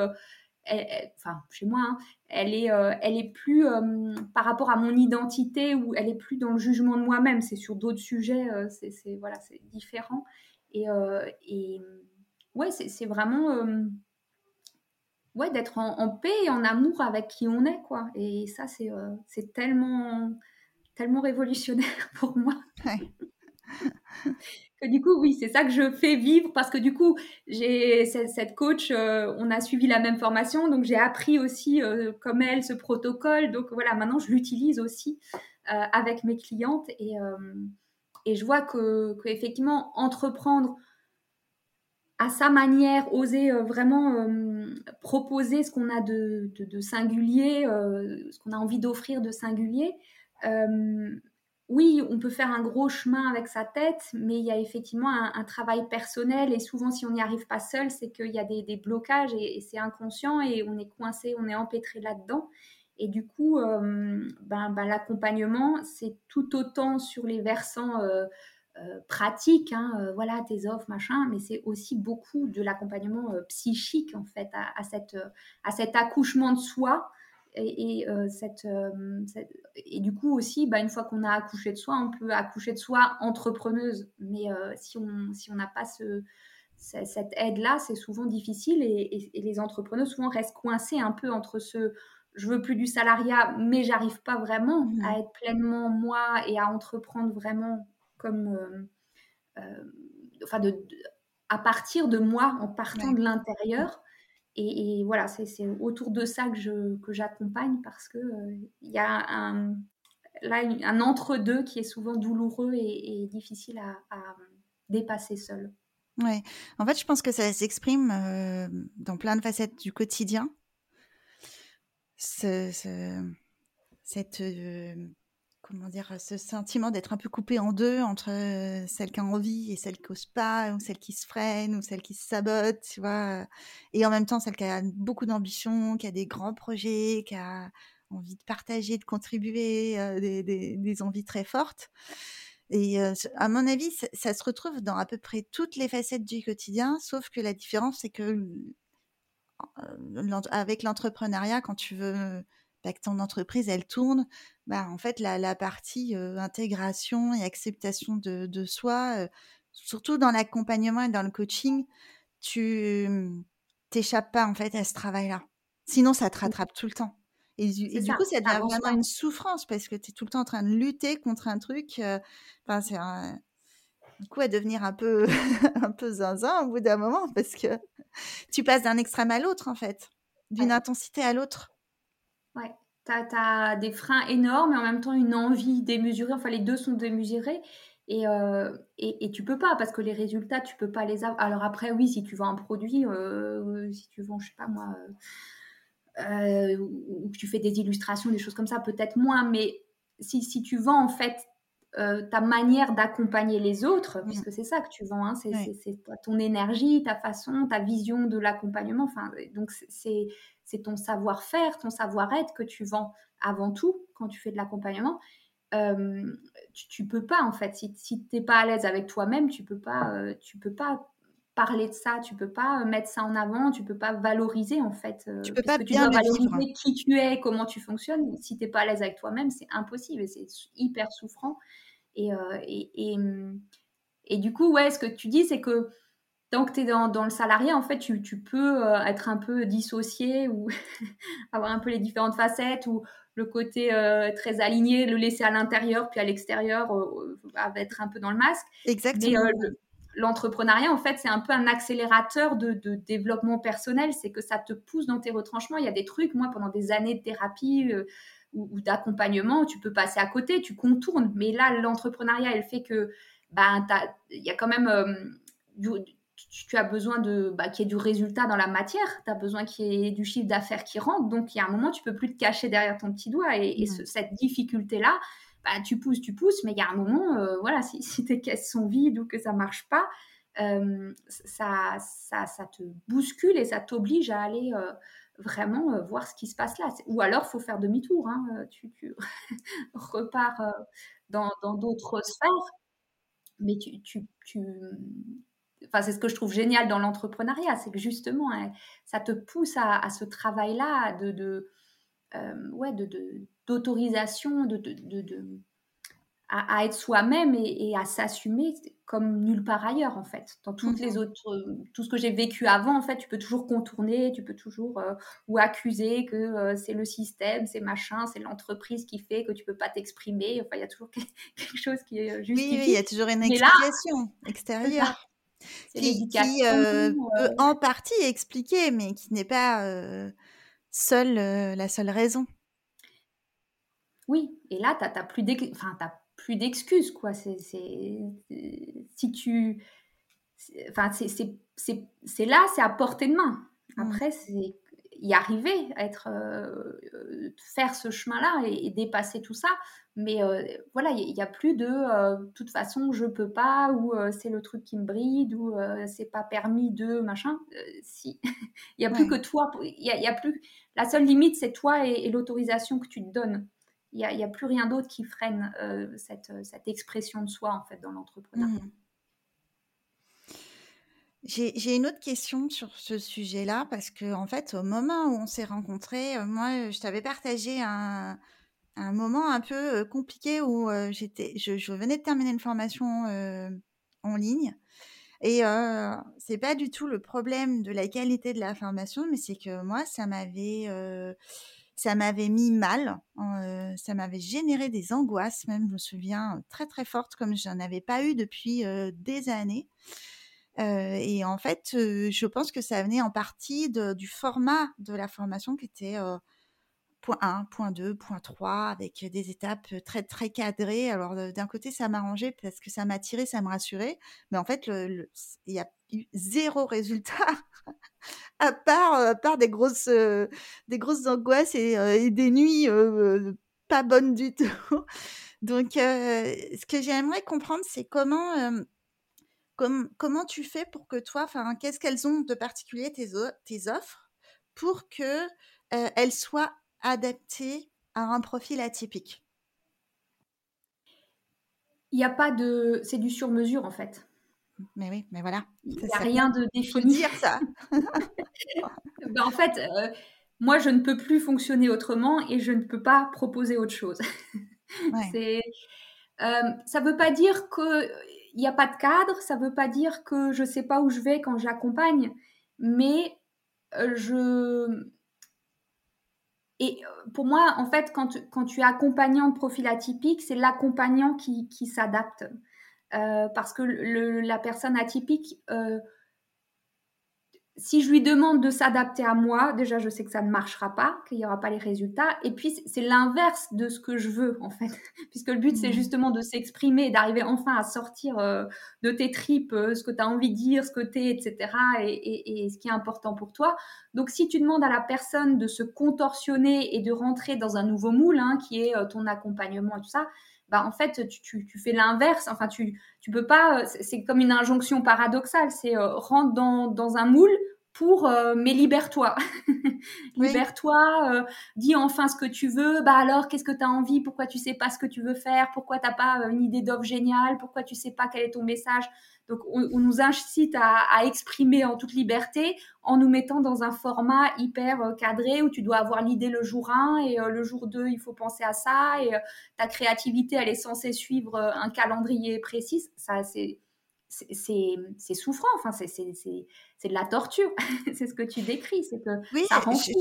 enfin chez moi, hein, elle est, euh, elle est plus euh, par rapport à mon identité ou elle est plus dans le jugement de moi-même. C'est sur d'autres sujets, euh, c'est voilà, c'est différent. Et, et ouais, c'est vraiment ouais d'être en, paix et en amour avec qui on est quoi. Et ça c'est c'est tellement tellement révolutionnaire pour moi du coup, oui, c'est ça que je fais vivre parce que du coup, j'ai cette coach, euh, on a suivi la même formation, donc j'ai appris aussi euh, comme elle ce protocole. Donc voilà, maintenant je l'utilise aussi euh, avec mes clientes et, et je vois que, effectivement entreprendre à sa manière, oser vraiment proposer ce qu'on a de singulier, ce qu'on a envie d'offrir de singulier oui, on peut faire un gros chemin avec sa tête, mais il y a effectivement un, travail personnel et souvent si on n'y arrive pas seul, c'est qu'il y a des, blocages et, c'est inconscient et on est coincé, on est empêtré là-dedans. Et du coup, euh, ben, ben, l'accompagnement, c'est tout autant sur les versants euh, euh, pratiques, hein, voilà, tes offres, machin, mais c'est aussi beaucoup de l'accompagnement psychique en fait à, cette, à cet accouchement de soi et, euh, euh, cette, et du coup aussi, bah, une fois qu'on a accouché de soi, on peut accoucher de soi entrepreneuse. Mais euh, si on si on n'a pas ce, cette aide-là, c'est souvent difficile et, les entrepreneurs souvent restent coincés un peu entre ce je veux plus du salariat, mais j'arrive pas vraiment mmh. à être pleinement moi et à entreprendre vraiment comme enfin de, à partir de moi en partant de l'intérieur et, voilà, c'est autour de ça que j'accompagne que parce qu'il euh, il y a un, là, un entre-deux qui est souvent douloureux et, difficile à, dépasser seul. Ouais, en fait, je pense que ça s'exprime euh, dans plein de facettes du quotidien. Ce, cette, euh, comment dire, ce sentiment d'être un peu coupé en deux entre euh, celle qui a envie et celle qui n'ose pas, ou celle qui se freine, ou celle qui se sabote, tu vois. Et en même temps, celle qui a beaucoup d'ambition, qui a des grands projets, qui a envie de partager, de contribuer, euh, des, envies très fortes. Et euh, à mon avis, ça, se retrouve dans à peu près toutes les facettes du quotidien, sauf que la différence, c'est que avec l'entrepreneuriat, quand tu veux bah, que ton entreprise, elle tourne, bah, en fait, la, partie intégration et acceptation de, soi, surtout dans l'accompagnement et dans le coaching, tu mmh, t'échappes pas en fait à ce travail-là. Sinon, ça te rattrape tout le temps. Et, du coup, ça devient vraiment une souffrance parce que tu es tout le temps en train de lutter contre un truc. Enfin, c'est du coup à devenir un peu, un peu zinzin au bout d'un moment parce que tu passes d'un extrême à l'autre en fait, d'une intensité à l'autre. Ouais, tu as, des freins énormes et en même temps une envie démesurée. Enfin, les deux sont démesurés. Et, euh, et, et, tu peux pas parce que les résultats, tu peux pas les avoir. Alors après, oui, si tu vends un produit, euh, si tu vends, je sais pas moi, euh, ou que tu fais des illustrations, des choses comme ça, peut-être moins. Mais si, si tu vends en fait ta manière d'accompagner les autres, mmh. puisque c'est ça que tu vends, hein, c'est ton énergie, ta façon, ta vision de l'accompagnement. Enfin, donc c'est ton savoir-faire, ton savoir-être que tu vends avant tout quand tu fais de l'accompagnement tu, tu, peux pas en fait. Si, si tu n'es pas à l'aise avec toi-même, tu peux pas, euh, tu peux pas parler de ça, tu peux pas mettre ça en avant, tu peux pas valoriser en fait. Euh, tu peux pas dois valoriser qui tu es, comment tu fonctionnes. Si tu n'es pas à l'aise avec toi-même, c'est impossible et c'est hyper souffrant. Et, euh, et, et, et, du coup, ouais, ce que tu dis, c'est que tant que tu es dans, dans, le salarié, en fait, tu, tu peux être un peu dissocié ou avoir un peu les différentes facettes ou le côté euh, très aligné, le laisser à l'intérieur, puis à l'extérieur, euh, euh être un peu dans le masque. Exactement. Mais euh, l'entrepreneuriat, en fait, c'est un peu un accélérateur de, de développement personnel. C'est que ça te pousse dans tes retranchements. Il y a des trucs, moi, pendant des années de thérapie ou, ou d'accompagnement, tu peux passer à côté, tu contournes. Mais là, l'entrepreneuriat, elle fait que, ben, il y a quand même du, tu, as besoin de bah, qu'il y ait du résultat dans la matière, tu as besoin qu'il y ait du chiffre d'affaires qui rentre. Donc, il y a un moment, tu peux plus te cacher derrière ton petit doigt. Et, cette difficulté-là, bah, tu pousses, tu pousses, mais il y a un moment, euh, voilà, si, si, tes caisses sont vides ou que ça marche pas, euh, ça, ça, ça, te bouscule et ça t'oblige à aller euh, vraiment voir ce qui se passe là. Ou alors, faut faire demi-tour. Hein, tu, tu repars dans d'autres sphères. Mais tu, tu, tu Enfin, c'est ce que je trouve génial dans l'entrepreneuriat, c'est que justement, hein, ça te pousse à, ce travail-là de, de euh, ouais, de, d'autorisation, de, de, à, être soi-même et, à s'assumer comme nulle part ailleurs en fait. Dans toutes les mhm. autres, tout ce que j'ai vécu avant, en fait, tu peux toujours contourner, tu peux toujours euh, ou accuser que euh, c'est le système, c'est machin, c'est l'entreprise qui fait que tu peux pas t'exprimer. Enfin, il y a toujours quelque chose qui est justifié. Oui, il y a toujours une explication extérieure qui, euh, peut en partie expliquer, mais qui n'est pas euh, seule, euh, la seule raison. Oui, et là, tu n'as plus d'excuses, quoi. C'est, si tu... Enfin, c'est là, c'est à portée de main. Mmh. Après, c'est y arriver, être, euh, faire ce chemin-là et, dépasser tout ça. Mais euh, voilà, il n'y a, plus de euh, toute façon, je peux pas, ou c'est le truc qui me bride, ou c'est pas permis de machin. si, il n'y a plus que toi. Il y, a, plus. La seule limite, c'est toi et, l'autorisation que tu te donnes. Il n'y a, plus rien d'autre qui freine cette, cette, expression de soi, en fait, dans l'entrepreneuriat. Mmh. J'ai une autre question sur ce sujet-là parce que en fait, au moment où on s'est rencontrés, euh, moi, je t'avais partagé un, un, moment un peu euh, compliqué où euh, j'étais, je, venais de terminer une formation en ligne et c'est pas du tout le problème de la qualité de la formation, mais c'est que moi, ça m'avait ça m'avait mis mal, ça m'avait généré des angoisses, même je me souviens très très fortes comme je n'en avais pas eu depuis des années. Euh, et en fait, euh, je pense que ça venait en partie du format de la formation qui était euh, point 1, point 2, point 3, avec des étapes très très cadrées. Alors d'un côté, ça m'arrangeait parce que ça m'attirait, ça me rassurait, mais en fait, il y a eu zéro résultat à part, à part des grosses, des grosses angoisses et, des nuits pas bonnes du tout. Donc, ce que j'aimerais comprendre, c'est comment comment tu fais pour que toi, enfin, qu'est-ce qu'elles ont de particulier tes, tes offres pour que elles soient adaptées à un profil atypique Il n'y a pas de, c'est du sur-mesure en fait. Mais oui, mais voilà. Il n'y a rien de défini. Faut dire ça. ben, en fait, euh, moi, je ne peux plus fonctionner autrement et je ne peux pas proposer autre chose. C'est, euh, ça ne veut pas dire que il n'y a pas de cadre, ça ne veut pas dire que je ne sais pas où je vais quand j'accompagne, mais euh, je... Et euh, pour moi, en fait, quand, tu, quand tu es accompagnant de profil atypique, c'est l'accompagnant qui, qui s'adapte. Euh, parce que le, la personne atypique, si je lui demande de s'adapter à moi, déjà je sais que ça ne marchera pas, qu'il n'y aura pas les résultats. Et puis c'est l'inverse de ce que je veux en fait, puisque le but c'est mmh. justement de s'exprimer, d'arriver enfin à sortir euh, de tes tripes euh, ce que tu as envie de dire, ce que tu es, etc. Et, ce qui est important pour toi. Donc si tu demandes à la personne de se contorsionner et de rentrer dans un nouveau moule, hein, qui est euh, ton accompagnement et tout ça, bah en fait tu, fais l'inverse. Enfin tu tu peux pas. C'est comme une injonction paradoxale. C'est euh, rentre dans, dans un moule pour euh, mais libère-toi. libère-toi, euh, dis enfin ce que tu veux. Bah alors, qu'est-ce que tu as envie? Pourquoi tu sais pas ce que tu veux faire? Pourquoi t'as pas une idée d'offre géniale? Pourquoi tu sais pas quel est ton message? Donc, on, nous incite à, exprimer en toute liberté en nous mettant dans un format hyper cadré où tu dois avoir l'idée le jour 1 et le jour 2, il faut penser à ça et ta créativité, elle est censée suivre un calendrier précis. Ça, c'est c'est souffrant, enfin, c'est de la torture. c'est ce que tu décris, c'est que oui, ça rend je,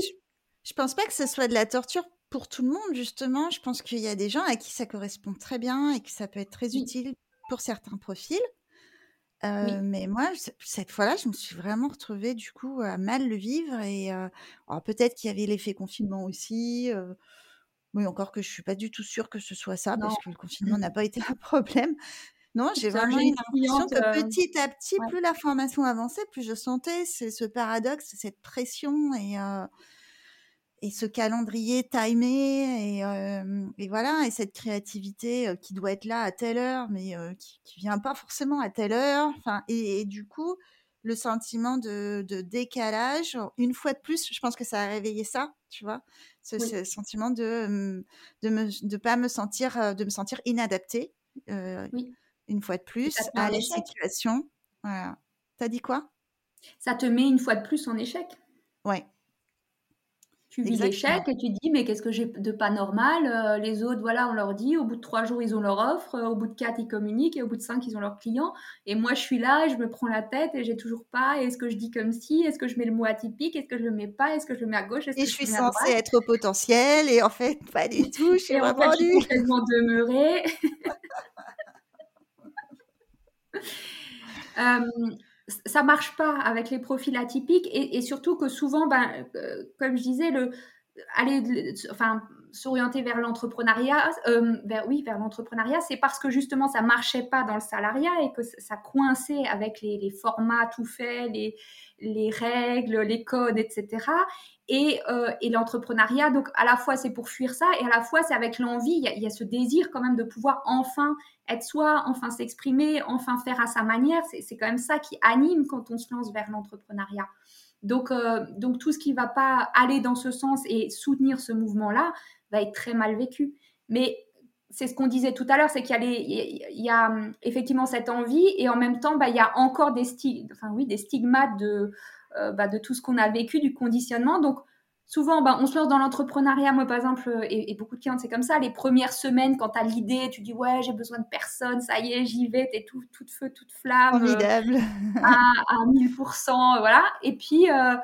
je, pense pas que ce soit de la torture pour tout le monde, justement. Je pense qu'il y a des gens à qui ça correspond très bien et que ça peut être très utile pour certains profils. Euh, mais moi, cette fois-là, je me suis vraiment retrouvée du coup à mal le vivre et euh, peut-être qu'il y avait l'effet confinement aussi. Euh, oui, encore que je suis pas du tout sûre que ce soit ça, parce que le confinement n'a pas été un problème. Non, j'ai vraiment eu l'impression que euh, petit à petit, plus la formation avançait, plus je sentais ce paradoxe, cette pression et, euh, et ce calendrier timé et, euh, et, voilà, et cette créativité qui doit être là à telle heure, mais qui, qui vient pas forcément à telle heure. Enfin, et, du coup, le sentiment de, de, décalage, une fois de plus, je pense que ça a réveillé ça, tu vois, ce, sentiment de de me de pas me sentir de me sentir inadaptée. oui une fois de plus, à la situation. Voilà. T'as dit quoi? Ça te met une fois de plus en échec? Ouais. Tu vis l'échec et tu dis mais qu'est-ce que j'ai de pas normal? Euh, Les autres, voilà, on leur dit, au bout de trois jours, ils ont leur offre, euh, au bout de quatre, ils communiquent et au bout de cinq, ils ont leurs clients. Et moi, je suis là et je me prends la tête et j'ai toujours pas. Est-ce que je dis comme si Est-ce que je mets le mot atypique? Est-ce que je le mets pas? Est-ce que je le mets à gauche? Et je, suis censée être au potentiel et en fait, pas du tout. Je suis et vraiment en fait, je suis complètement demeurée. Euh, ça marche pas avec les profils atypiques et, surtout que souvent, ben, euh, comme je disais, le, aller, enfin, s'orienter vers l'entrepreneuriat, euh, vers, oui, vers l'entrepreneuriat, c'est parce que justement ça marchait pas dans le salariat et que ça coinçait avec les, formats tout faits, les, les règles, les codes, etc. Et, et l'entrepreneuriat, donc à la fois c'est pour fuir ça et à la fois c'est avec l'envie, il y, a ce désir quand même de pouvoir enfin être soi, enfin s'exprimer, enfin faire à sa manière. C'est quand même ça qui anime quand on se lance vers l'entrepreneuriat. Donc, euh, donc tout ce qui ne va pas aller dans ce sens et soutenir ce mouvement-là va être très mal vécu. Mais c'est ce qu'on disait tout à l'heure, c'est qu'il y, a hum, effectivement cette envie et en même temps, bah, il y a encore des, enfin, oui, des stigmates de, euh, bah, de tout ce qu'on a vécu, du conditionnement. Donc, souvent, ben, on se lance dans l'entrepreneuriat. Moi, par exemple, euh, et, beaucoup de clients, c'est comme ça. Les premières semaines, quand tu as l'idée, tu dis Ouais, j'ai besoin de personne, ça y est, j'y vais, tu es tout, toute feu, toute flamme. Euh, Formidable. à, à 1000%, voilà. Et puis, euh,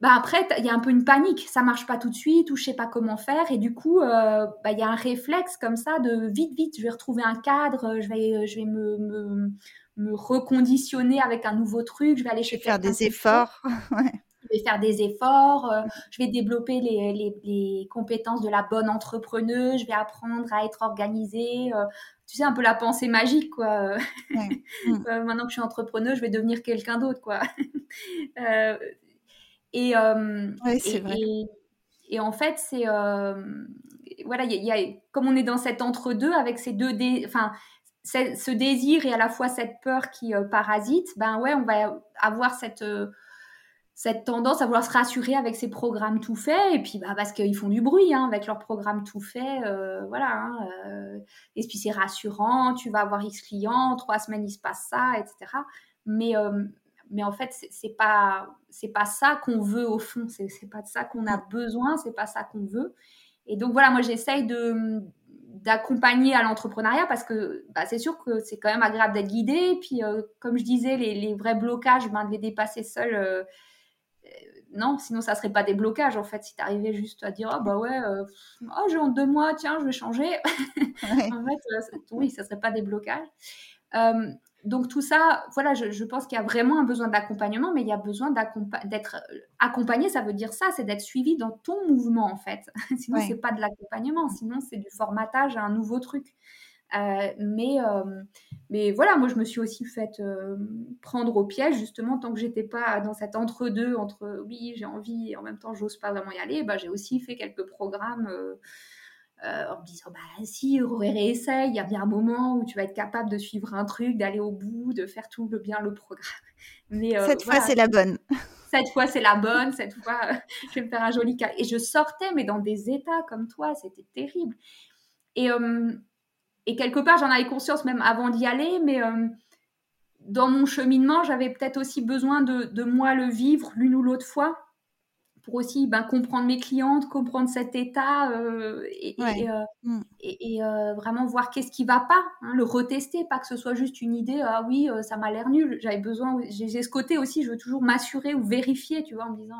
bah après, il y a un peu une panique. Ça marche pas tout de suite, ou je sais pas comment faire. Et du coup, bah, il y a un réflexe comme ça de vite, vite, je vais retrouver un cadre, je vais, je vais me, me, me reconditionner avec un nouveau truc, je vais aller chez faire des efforts. ouais je vais faire des efforts, euh, je vais développer les, les, compétences de la bonne entrepreneuse, je vais apprendre à être organisée. Euh, tu sais, un peu la pensée magique, quoi. Euh, maintenant que je suis entrepreneuse, je vais devenir quelqu'un d'autre, quoi. et, oui, c'est vrai. Et, en fait, c'est... voilà, il y, a, comme on est dans cet entre-deux avec ces deux... Enfin, ce désir et à la fois cette peur qui parasite, ben ouais, on va avoir cette cette tendance à vouloir se rassurer avec ces programmes tout faits, et puis bah, parce qu'ils font du bruit hein, avec leurs programmes tout faits, euh, voilà. Hein, euh, et puis c'est rassurant, tu vas avoir X clients, trois semaines il se passe ça, etc. Mais, euh, mais en fait, c'est pas c'est pas ça qu'on veut au fond, c'est pas de ça qu'on a besoin, c'est pas ça qu'on veut. Et donc voilà, moi j'essaye de d'accompagner à l'entrepreneuriat parce que bah, c'est sûr que c'est quand même agréable d'être guidé. Et puis, comme je disais, les, les vrais blocages, ben, de les dépasser seul, non, sinon ça serait pas des blocages en fait. Si tu arrivais juste à dire, ah bah ouais, euh, oh, j'ai en deux mois, tiens, je vais changer. en fait, euh, oui, ça serait pas des blocages. Euh, donc tout ça, voilà, je, pense qu'il y a vraiment un besoin d'accompagnement, mais il y a besoin d'être euh, accompagné. Ça veut dire ça, c'est d'être suivi dans ton mouvement en fait. sinon, c'est pas de l'accompagnement. Sinon, c'est du formatage à un nouveau truc. Euh, mais, euh, mais voilà, moi je me suis aussi faite prendre au piège justement tant que j'étais pas dans cet entre-deux entre oui j'ai envie et en même temps j'ose pas vraiment y aller. Bah, j'ai aussi fait quelques programmes euh, en me disant bah si réessaye, il y a bien un moment où tu vas être capable de suivre un truc, d'aller au bout, de faire tout le bien le programme. Mais euh, cette fois c'est la bonne. Cette fois c'est la bonne, cette fois je vais me faire un joli cas. Et je sortais mais dans des états comme toi, c'était terrible. Et euh, et quelque part j'en avais conscience même avant d'y aller, mais dans mon cheminement j'avais peut-être aussi besoin de, de moi le vivre l'une ou l'autre fois pour aussi ben, comprendre mes clientes, comprendre cet état euh, et, euh, mm. euh, vraiment voir qu'est-ce qui va pas, hein, le retester, pas que ce soit juste une idée, ah oui, ça m'a l'air nul, j'avais besoin, j'ai ce côté aussi, je veux toujours m'assurer ou vérifier, tu vois, en me disant,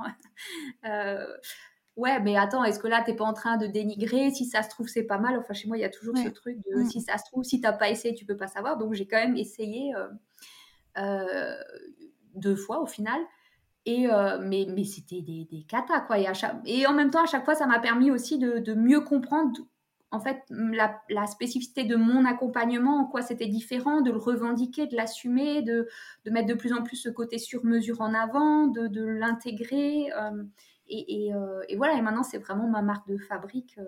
ouais, mais attends, est-ce que là, t'es pas en train de dénigrer, si ça se trouve, c'est pas mal, enfin, chez moi, il y a toujours ce truc de, mm. si ça se trouve, si t'as pas essayé, tu peux pas savoir, donc j'ai quand même essayé deux fois au final. Et euh, mais, mais c'était des, des catas, quoi. Et, et, en même temps, à chaque fois, ça m'a permis aussi de, de, mieux comprendre, en fait, la, la, spécificité de mon accompagnement, en quoi c'était différent, de le revendiquer, de l'assumer, de, de, mettre de plus en plus ce côté sur mesure en avant, de, de l'intégrer. Euh, et, et, euh, et, voilà, et maintenant, c'est vraiment ma marque de fabrique.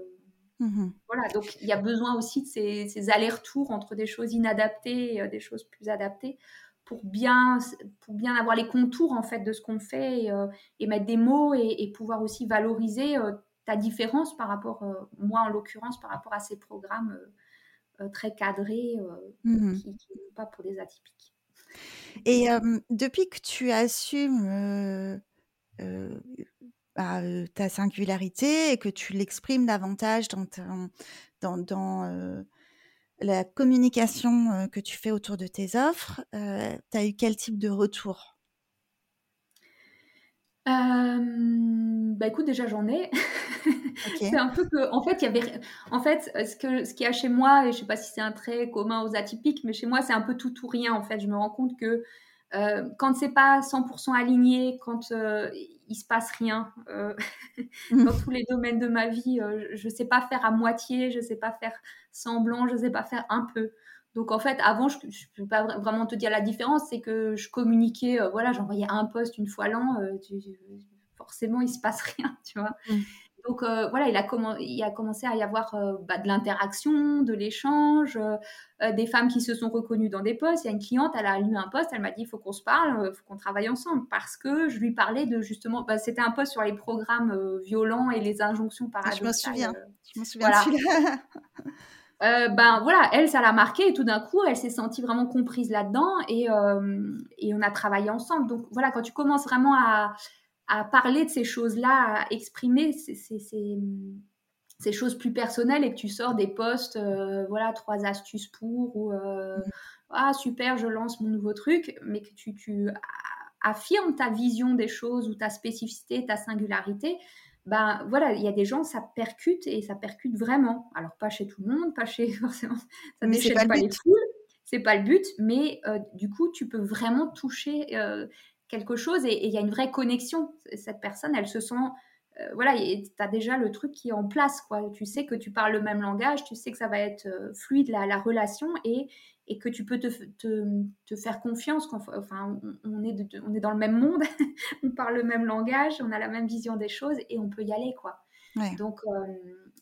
Mmh voilà, donc il y a besoin aussi de ces, ces allers-retours entre des choses inadaptées et des choses plus adaptées pour bien, pour bien avoir les contours en fait de ce qu'on fait et, euh, mettre des mots et, pouvoir aussi valoriser euh, ta différence par rapport, euh, moi en l'occurrence, par rapport à ces programmes très cadrés mmh qui ne sont pas pour les atypiques. Et depuis que tu assumes bah, ta singularité et que tu l'exprimes davantage dans, dans, dans la communication que tu fais autour de tes offres, euh, tu as eu quel type de retour? Bah écoute, déjà j'en ai. c'est un peu que, en fait, il y avait, en fait, ce que, ce qu'il y a chez moi, et je sais pas si c'est un trait commun aux atypiques, mais chez moi c'est un peu tout ou rien. En fait, je me rends compte que euh, quand c'est pas 100% aligné, quand euh, il se passe rien euh, dans tous les domaines de ma vie, je sais pas faire à moitié, je sais pas faire semblant, je sais pas faire un peu. Donc en fait, avant, je ne peux pas vraiment te dire la différence, c'est que je communiquais, voilà, j'envoyais un poste une fois l'an, forcément il se passe rien, tu vois. Mmh. Donc euh, voilà, il a, il a, commencé à y avoir euh, bah, de l'interaction, de l'échange, euh, des femmes qui se sont reconnues dans des postes. Il y a une cliente, elle a lu un poste, elle m'a dit il faut qu'on se parle, il faut qu'on travaille ensemble parce que je lui parlais de justement, bah, c'était un poste sur les programmes violents et les injonctions paradoxales. je me souviens, je me souviens voilà. ben voilà, elle, ça l'a marqué et tout d'un coup, elle s'est sentie vraiment comprise là-dedans et, et, on a travaillé ensemble. Donc voilà, quand tu commences vraiment à, à parler de ces choses-là, à exprimer ces, ces, choses plus personnelles et que tu sors des posts, euh, voilà, trois astuces pour, ou euh, mm. ah super, je lance mon nouveau truc, mais que tu, tu affirmes ta vision des choses ou ta spécificité, ta singularité, ben voilà, il y a des gens, ça percute et ça percute vraiment. Alors pas chez tout le monde, pas chez forcément, ça ne déchaîne pas, les foules, c'est pas le but, mais euh, du coup, tu peux vraiment toucher quelque chose et il y a une vraie connexion. Cette personne, elle se sent, euh, voilà, tu as déjà le truc qui est en place, quoi. Tu sais que tu parles le même langage, tu sais que ça va être euh, fluide la, la, relation et, et que tu peux te, te, te faire confiance. Enfin, on, est on est dans le même monde, on parle le même langage, on a la même vision des choses et on peut y aller, quoi. Donc, euh,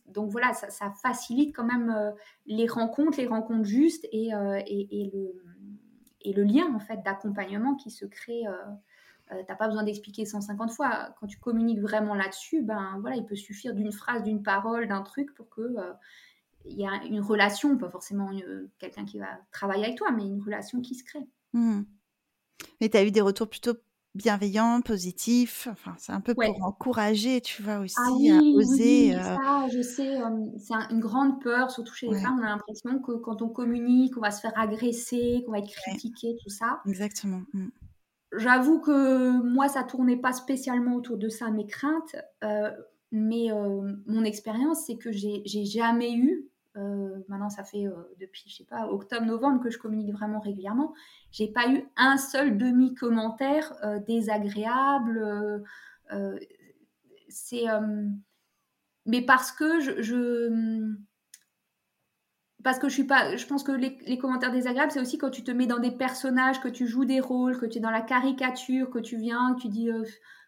donc voilà, ça, ça, facilite quand même les rencontres, les rencontres justes et, et, et le et le lien en fait d'accompagnement qui se crée. Euh, euh, t'as pas besoin d'expliquer 150 fois. Quand tu communiques vraiment là-dessus, ben voilà, il peut suffire d'une phrase, d'une parole, d'un truc pour que euh, il y a une relation, pas forcément quelqu'un qui va travailler avec toi, mais une relation qui se crée. Mmh. Mais tu as eu des retours plutôt bienveillant, positif. Enfin, c'est un peu pour encourager, tu vois, aussi ah oui, à oser. Oui, euh ça, je sais, c'est une grande peur, surtout chez les femmes. On a l'impression que quand on communique, on va se faire agresser, qu'on va être critiqué, tout ça. Exactement. Mmh. J'avoue que moi, ça tournait pas spécialement autour de ça, mes craintes. Euh, mais mon expérience, c'est que j'ai jamais eu maintenant ça fait depuis, je sais pas, octobre-novembre que je communique vraiment régulièrement, j'ai pas eu un seul demi-commentaire désagréable. c'est mais parce que je, parce que je suis pas je pense que les, commentaires désagréables c'est aussi quand tu te mets dans des personnages que tu joues des rôles que tu es dans la caricature que tu viens que tu dis euh,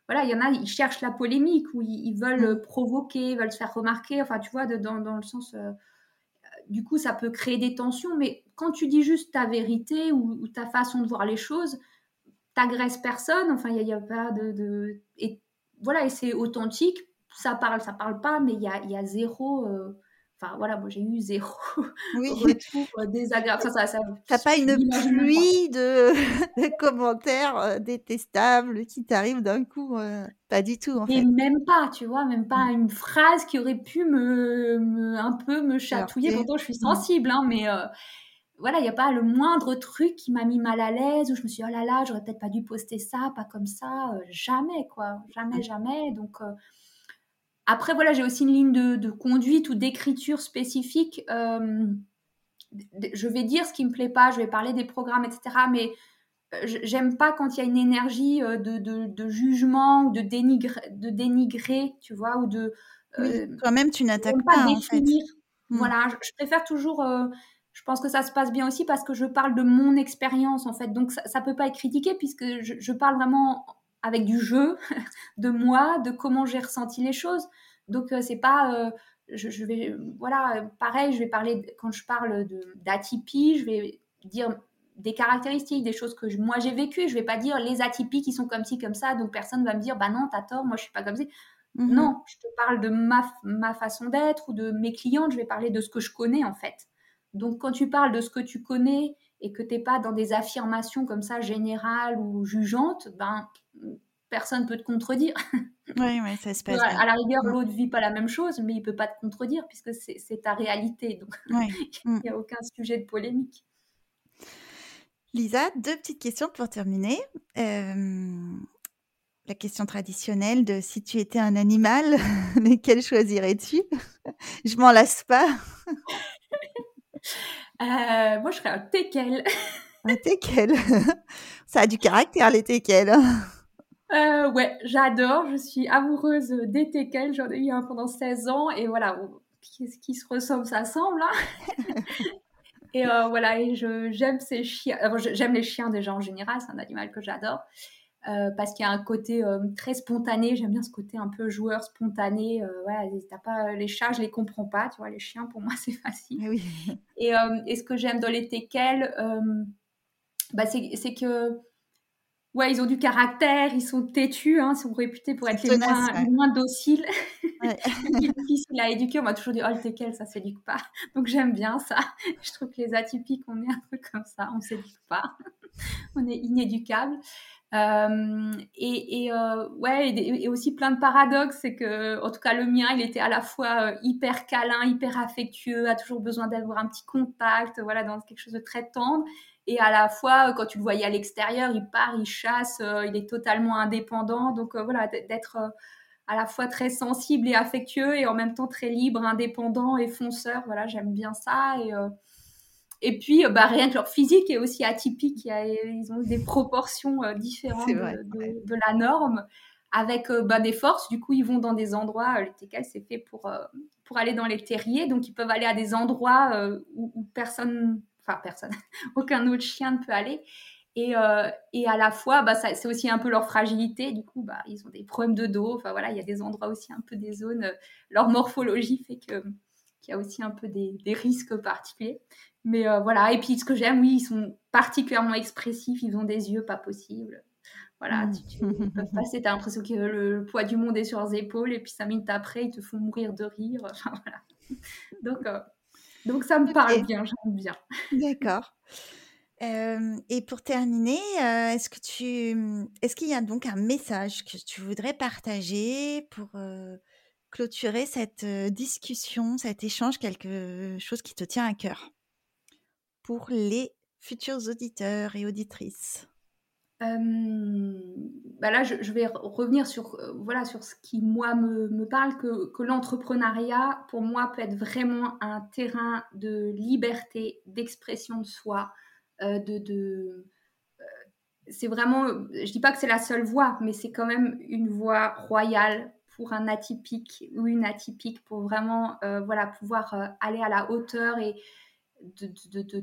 voilà il y en a ils cherchent la polémique ou ils, veulent mm. provoquer ils veulent se faire remarquer enfin tu vois dans, dans, le sens euh, du coup ça peut créer des tensions mais quand tu dis juste ta vérité ou, ta façon de voir les choses t'agresses personne enfin il n'y a, pas de, voilà et c'est authentique ça parle ça parle pas mais il y a, y a zéro euh, Enfin voilà, moi j'ai eu zéro oui. retour euh, désagréable. Ça, ça, T'as pas une pluie de... commentaires euh, détestables qui t'arrivent d'un coup euh, Pas du tout en Et même pas, tu vois, même pas mmh. une phrase qui aurait pu me, un peu me chatouiller. Pourtant je suis mmh. sensible, hein, mais voilà, il n'y a pas le moindre truc qui m'a mis mal à l'aise où je me suis dit oh là là, j'aurais peut-être pas dû poster ça, pas comme ça. jamais quoi, jamais, mmh. jamais. Donc après, voilà, j'ai aussi une ligne de, conduite ou d'écriture spécifique. Euh, je vais dire ce qui me plaît pas, je vais parler des programmes, etc. Mais euh, j'aime pas quand il y a une énergie euh, de, jugement ou de, dénigrer, de dénigrer, tu vois, ou de. quand même, tu n'attaques pas, en fait. Hmm. Voilà, je, préfère toujours. je pense que ça se passe bien aussi parce que je parle de mon expérience, en fait. Donc, ça, ne peut pas être critiqué puisque je, je parle vraiment avec du jeu, de moi, de comment j'ai ressenti les choses. Donc euh, c'est pas, euh, je, vais, voilà, pareil, je vais parler quand je parle d'atypie, je vais dire des caractéristiques, des choses que moi j'ai vécues. Je vais pas dire les atypies qui sont comme ci, comme ça, donc personne va me dire, bah non, t'as tort, moi je suis pas comme ça. Mhm. Non, je te parle de ma, ma façon d'être ou de mes clientes, je vais parler de ce que je connais en fait. Donc quand tu parles de ce que tu connais et que tu n'es pas dans des affirmations comme ça générales ou jugeantes, ben personne peut te contredire. Oui, oui, ça se passe. à la rigueur, mm. l'autre vit pas la même chose, mais il peut pas te contredire puisque c'est ta réalité. Donc, il n'y a aucun sujet de polémique. Lisa, deux petites questions pour terminer. Euh, la question traditionnelle de si tu étais un animal, quel choisirais-tu? Je m'en lasse pas. Euh, moi, je serais un teckel. un teckel. Ça a du caractère, les teckels. Euh, ouais, j'adore. Je suis amoureuse des teckels. J'en ai eu un pendant 16 ans. Et voilà, qui, qui se ressemble, ça semble. Hein et euh, voilà, et j'aime ces chiens. j'aime les chiens déjà en général. C'est un animal que j'adore. Euh, parce qu'il y a un côté très spontané. J'aime bien ce côté un peu joueur spontané. voilà, pas les chats, je les comprends pas. Tu vois, les chiens pour moi c'est facile. Oui. Et, et, ce que j'aime dans les teckels, bah, c'est que ouais, ils ont du caractère, ils sont têtus, hein, ils sont réputés pour être les moins, dociles. Ouais. difficile à éduquer. On m'a toujours dit, oh, le teckel, ça s'éduque pas. Donc j'aime bien ça. Je trouve que les atypiques, on est un peu comme ça, on s'éduque pas. on est inéducable. Euh, et, et euh, ouais, et, aussi plein de paradoxes, c'est que, en tout cas, le mien, il était à la fois euh, hyper câlin, hyper affectueux, a toujours besoin d'avoir un petit contact, voilà, dans quelque chose de très tendre. Et à la fois, quand tu le voyais à l'extérieur, il part, il chasse, euh, il est totalement indépendant. Donc euh, voilà, d'être euh, à la fois très sensible et affectueux et en même temps très libre, indépendant et fonceur. Voilà, j'aime bien ça. Et, et puis, bah, rien que leur physique est aussi atypique. ils ont des proportions différentes de, la norme avec bah, des forces. Du coup, ils vont dans des endroits, le TKL, c'est fait pour, pour aller dans les terriers. Donc, ils peuvent aller à des endroits où, où personne personne, aucun autre chien ne peut aller. Et, euh, et à la fois, bah, c'est aussi un peu leur fragilité. Du coup, bah, ils ont des problèmes de dos. Enfin voilà, il y a des endroits aussi un peu des zones. Euh, leur morphologie fait que qu'il y a aussi un peu des, des risques particuliers. Mais euh, voilà. Et puis ce que j'aime, oui, ils sont particulièrement expressifs. Ils ont des yeux pas possibles. Voilà, mmh. tu, ils peuvent passer. T'as l'impression que le, poids du monde est sur leurs épaules. Et puis cinq minutes après, ils te font mourir de rire. Enfin voilà. Donc donc ça me parle bien, j'aime bien. D'accord. et pour terminer, est-ce que tu, est-ce qu'il y a donc un message que tu voudrais partager pour clôturer cette discussion, cet échange, quelque chose qui te tient à cœur pour les futurs auditeurs et auditrices? Bah là, je, vais revenir sur, voilà, sur ce qui, moi, me, me parle, que, que l'entrepreneuriat, pour moi, peut être vraiment un terrain de liberté, d'expression de soi, de... de c'est vraiment, je dis pas que c'est la seule voie, mais c'est quand même une voie royale pour un atypique ou une atypique pour vraiment voilà pouvoir aller à la hauteur et de,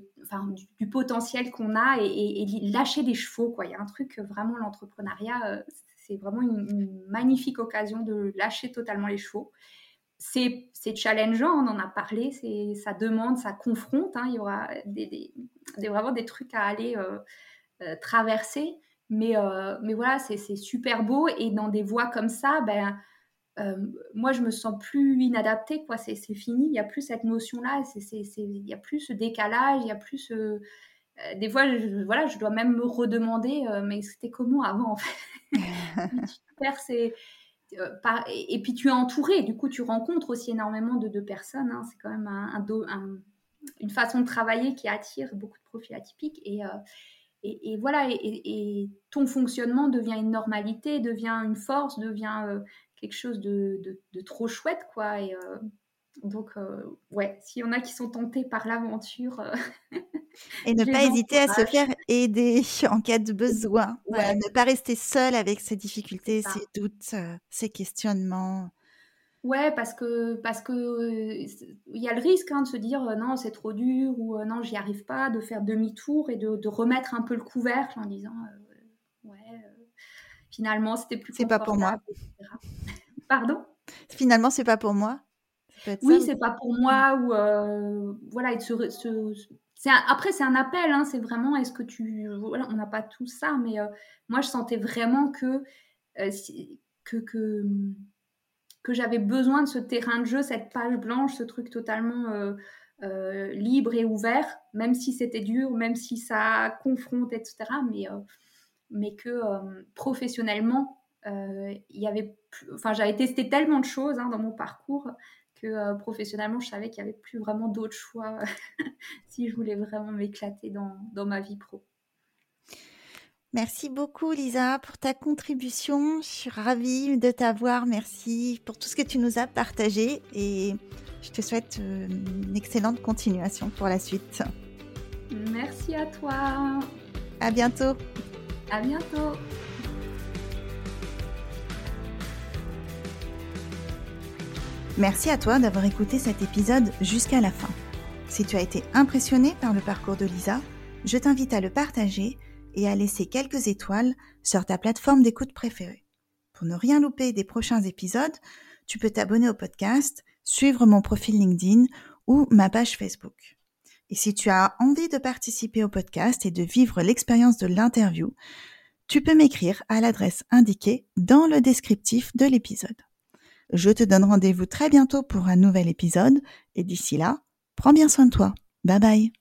du, potentiel qu'on a et, lâcher des chevaux. Quoi. Il y a un truc, vraiment, l'entrepreneuriat, euh, c'est vraiment une, magnifique occasion de lâcher totalement les chevaux. C'est challengeant, on en a parlé, ça demande, ça confronte. Hein. il y aura des, vraiment des trucs à aller euh, euh, traverser. Mais, mais voilà, c'est super beau. Et dans des voies comme ça, ben, euh, moi, je me sens plus inadaptée, quoi. C'est fini. Il n'y a plus cette notion-là. Il n'y a plus ce décalage. Il y a plus. Euh, des fois, je, voilà, je dois même me redemander, euh, mais c'était comment avant, en fait? Et, puis tu es entouré. Du coup, tu rencontres aussi énormément de, deux personnes. Hein. C'est quand même un, une façon de travailler qui attire beaucoup de profils atypiques. Et, voilà, et, ton fonctionnement devient une normalité, devient une force, devient quelque chose de, trop chouette, quoi. Et euh, donc, euh, ouais, s'il y en a qui sont tentés par l'aventure. Euh, et ne pas hésiter à se faire aider en cas de besoin. ne pas rester seul avec ses difficultés, ses doutes, ses questionnements. Ouais, parce que parce que il y a le risque hein, de se dire non c'est trop dur ou non j'y arrive pas, de faire demi-tour et de, remettre un peu le couvercle en disant ouais finalement c'était plus c'est pas pour moi pardon? Finalement c'est pas pour moi. Oui c'est pas pour moi ou euh, voilà après c'est un appel hein, c'est vraiment est-ce que tu voilà, on n'a pas tout ça mais euh, moi je sentais vraiment que euh, que, que que j'avais besoin de ce terrain de jeu cette page blanche ce truc totalement libre et ouvert même si c'était dur même si ça confronte etc mais mais que professionnellement, il y avait, enfin, j'avais testé tellement de choses hein, dans mon parcours que euh, professionnellement, je savais qu'il n'y avait plus vraiment d'autres choix si je voulais vraiment m'éclater dans, dans, ma vie pro. Merci beaucoup Lisa pour ta contribution. Je suis ravie de t'avoir. Merci pour tout ce que tu nous as partagé et je te souhaite une excellente continuation pour la suite. Merci à toi. À bientôt. À bientôt. Merci à toi d'avoir écouté cet épisode jusqu'à la fin. Si tu as été impressionné par le parcours de Lisa, je t'invite à le partager et à laisser quelques étoiles sur ta plateforme d'écoute préférée. Pour ne rien louper des prochains épisodes, tu peux t'abonner au podcast, suivre mon profil LinkedIn ou ma page Facebook. Et si tu as envie de participer au podcast et de vivre l'expérience de l'interview, tu peux m'écrire à l'adresse indiquée dans le descriptif de l'épisode. Je te donne rendez-vous très bientôt pour un nouvel épisode et d'ici là, prends bien soin de toi. Bye bye.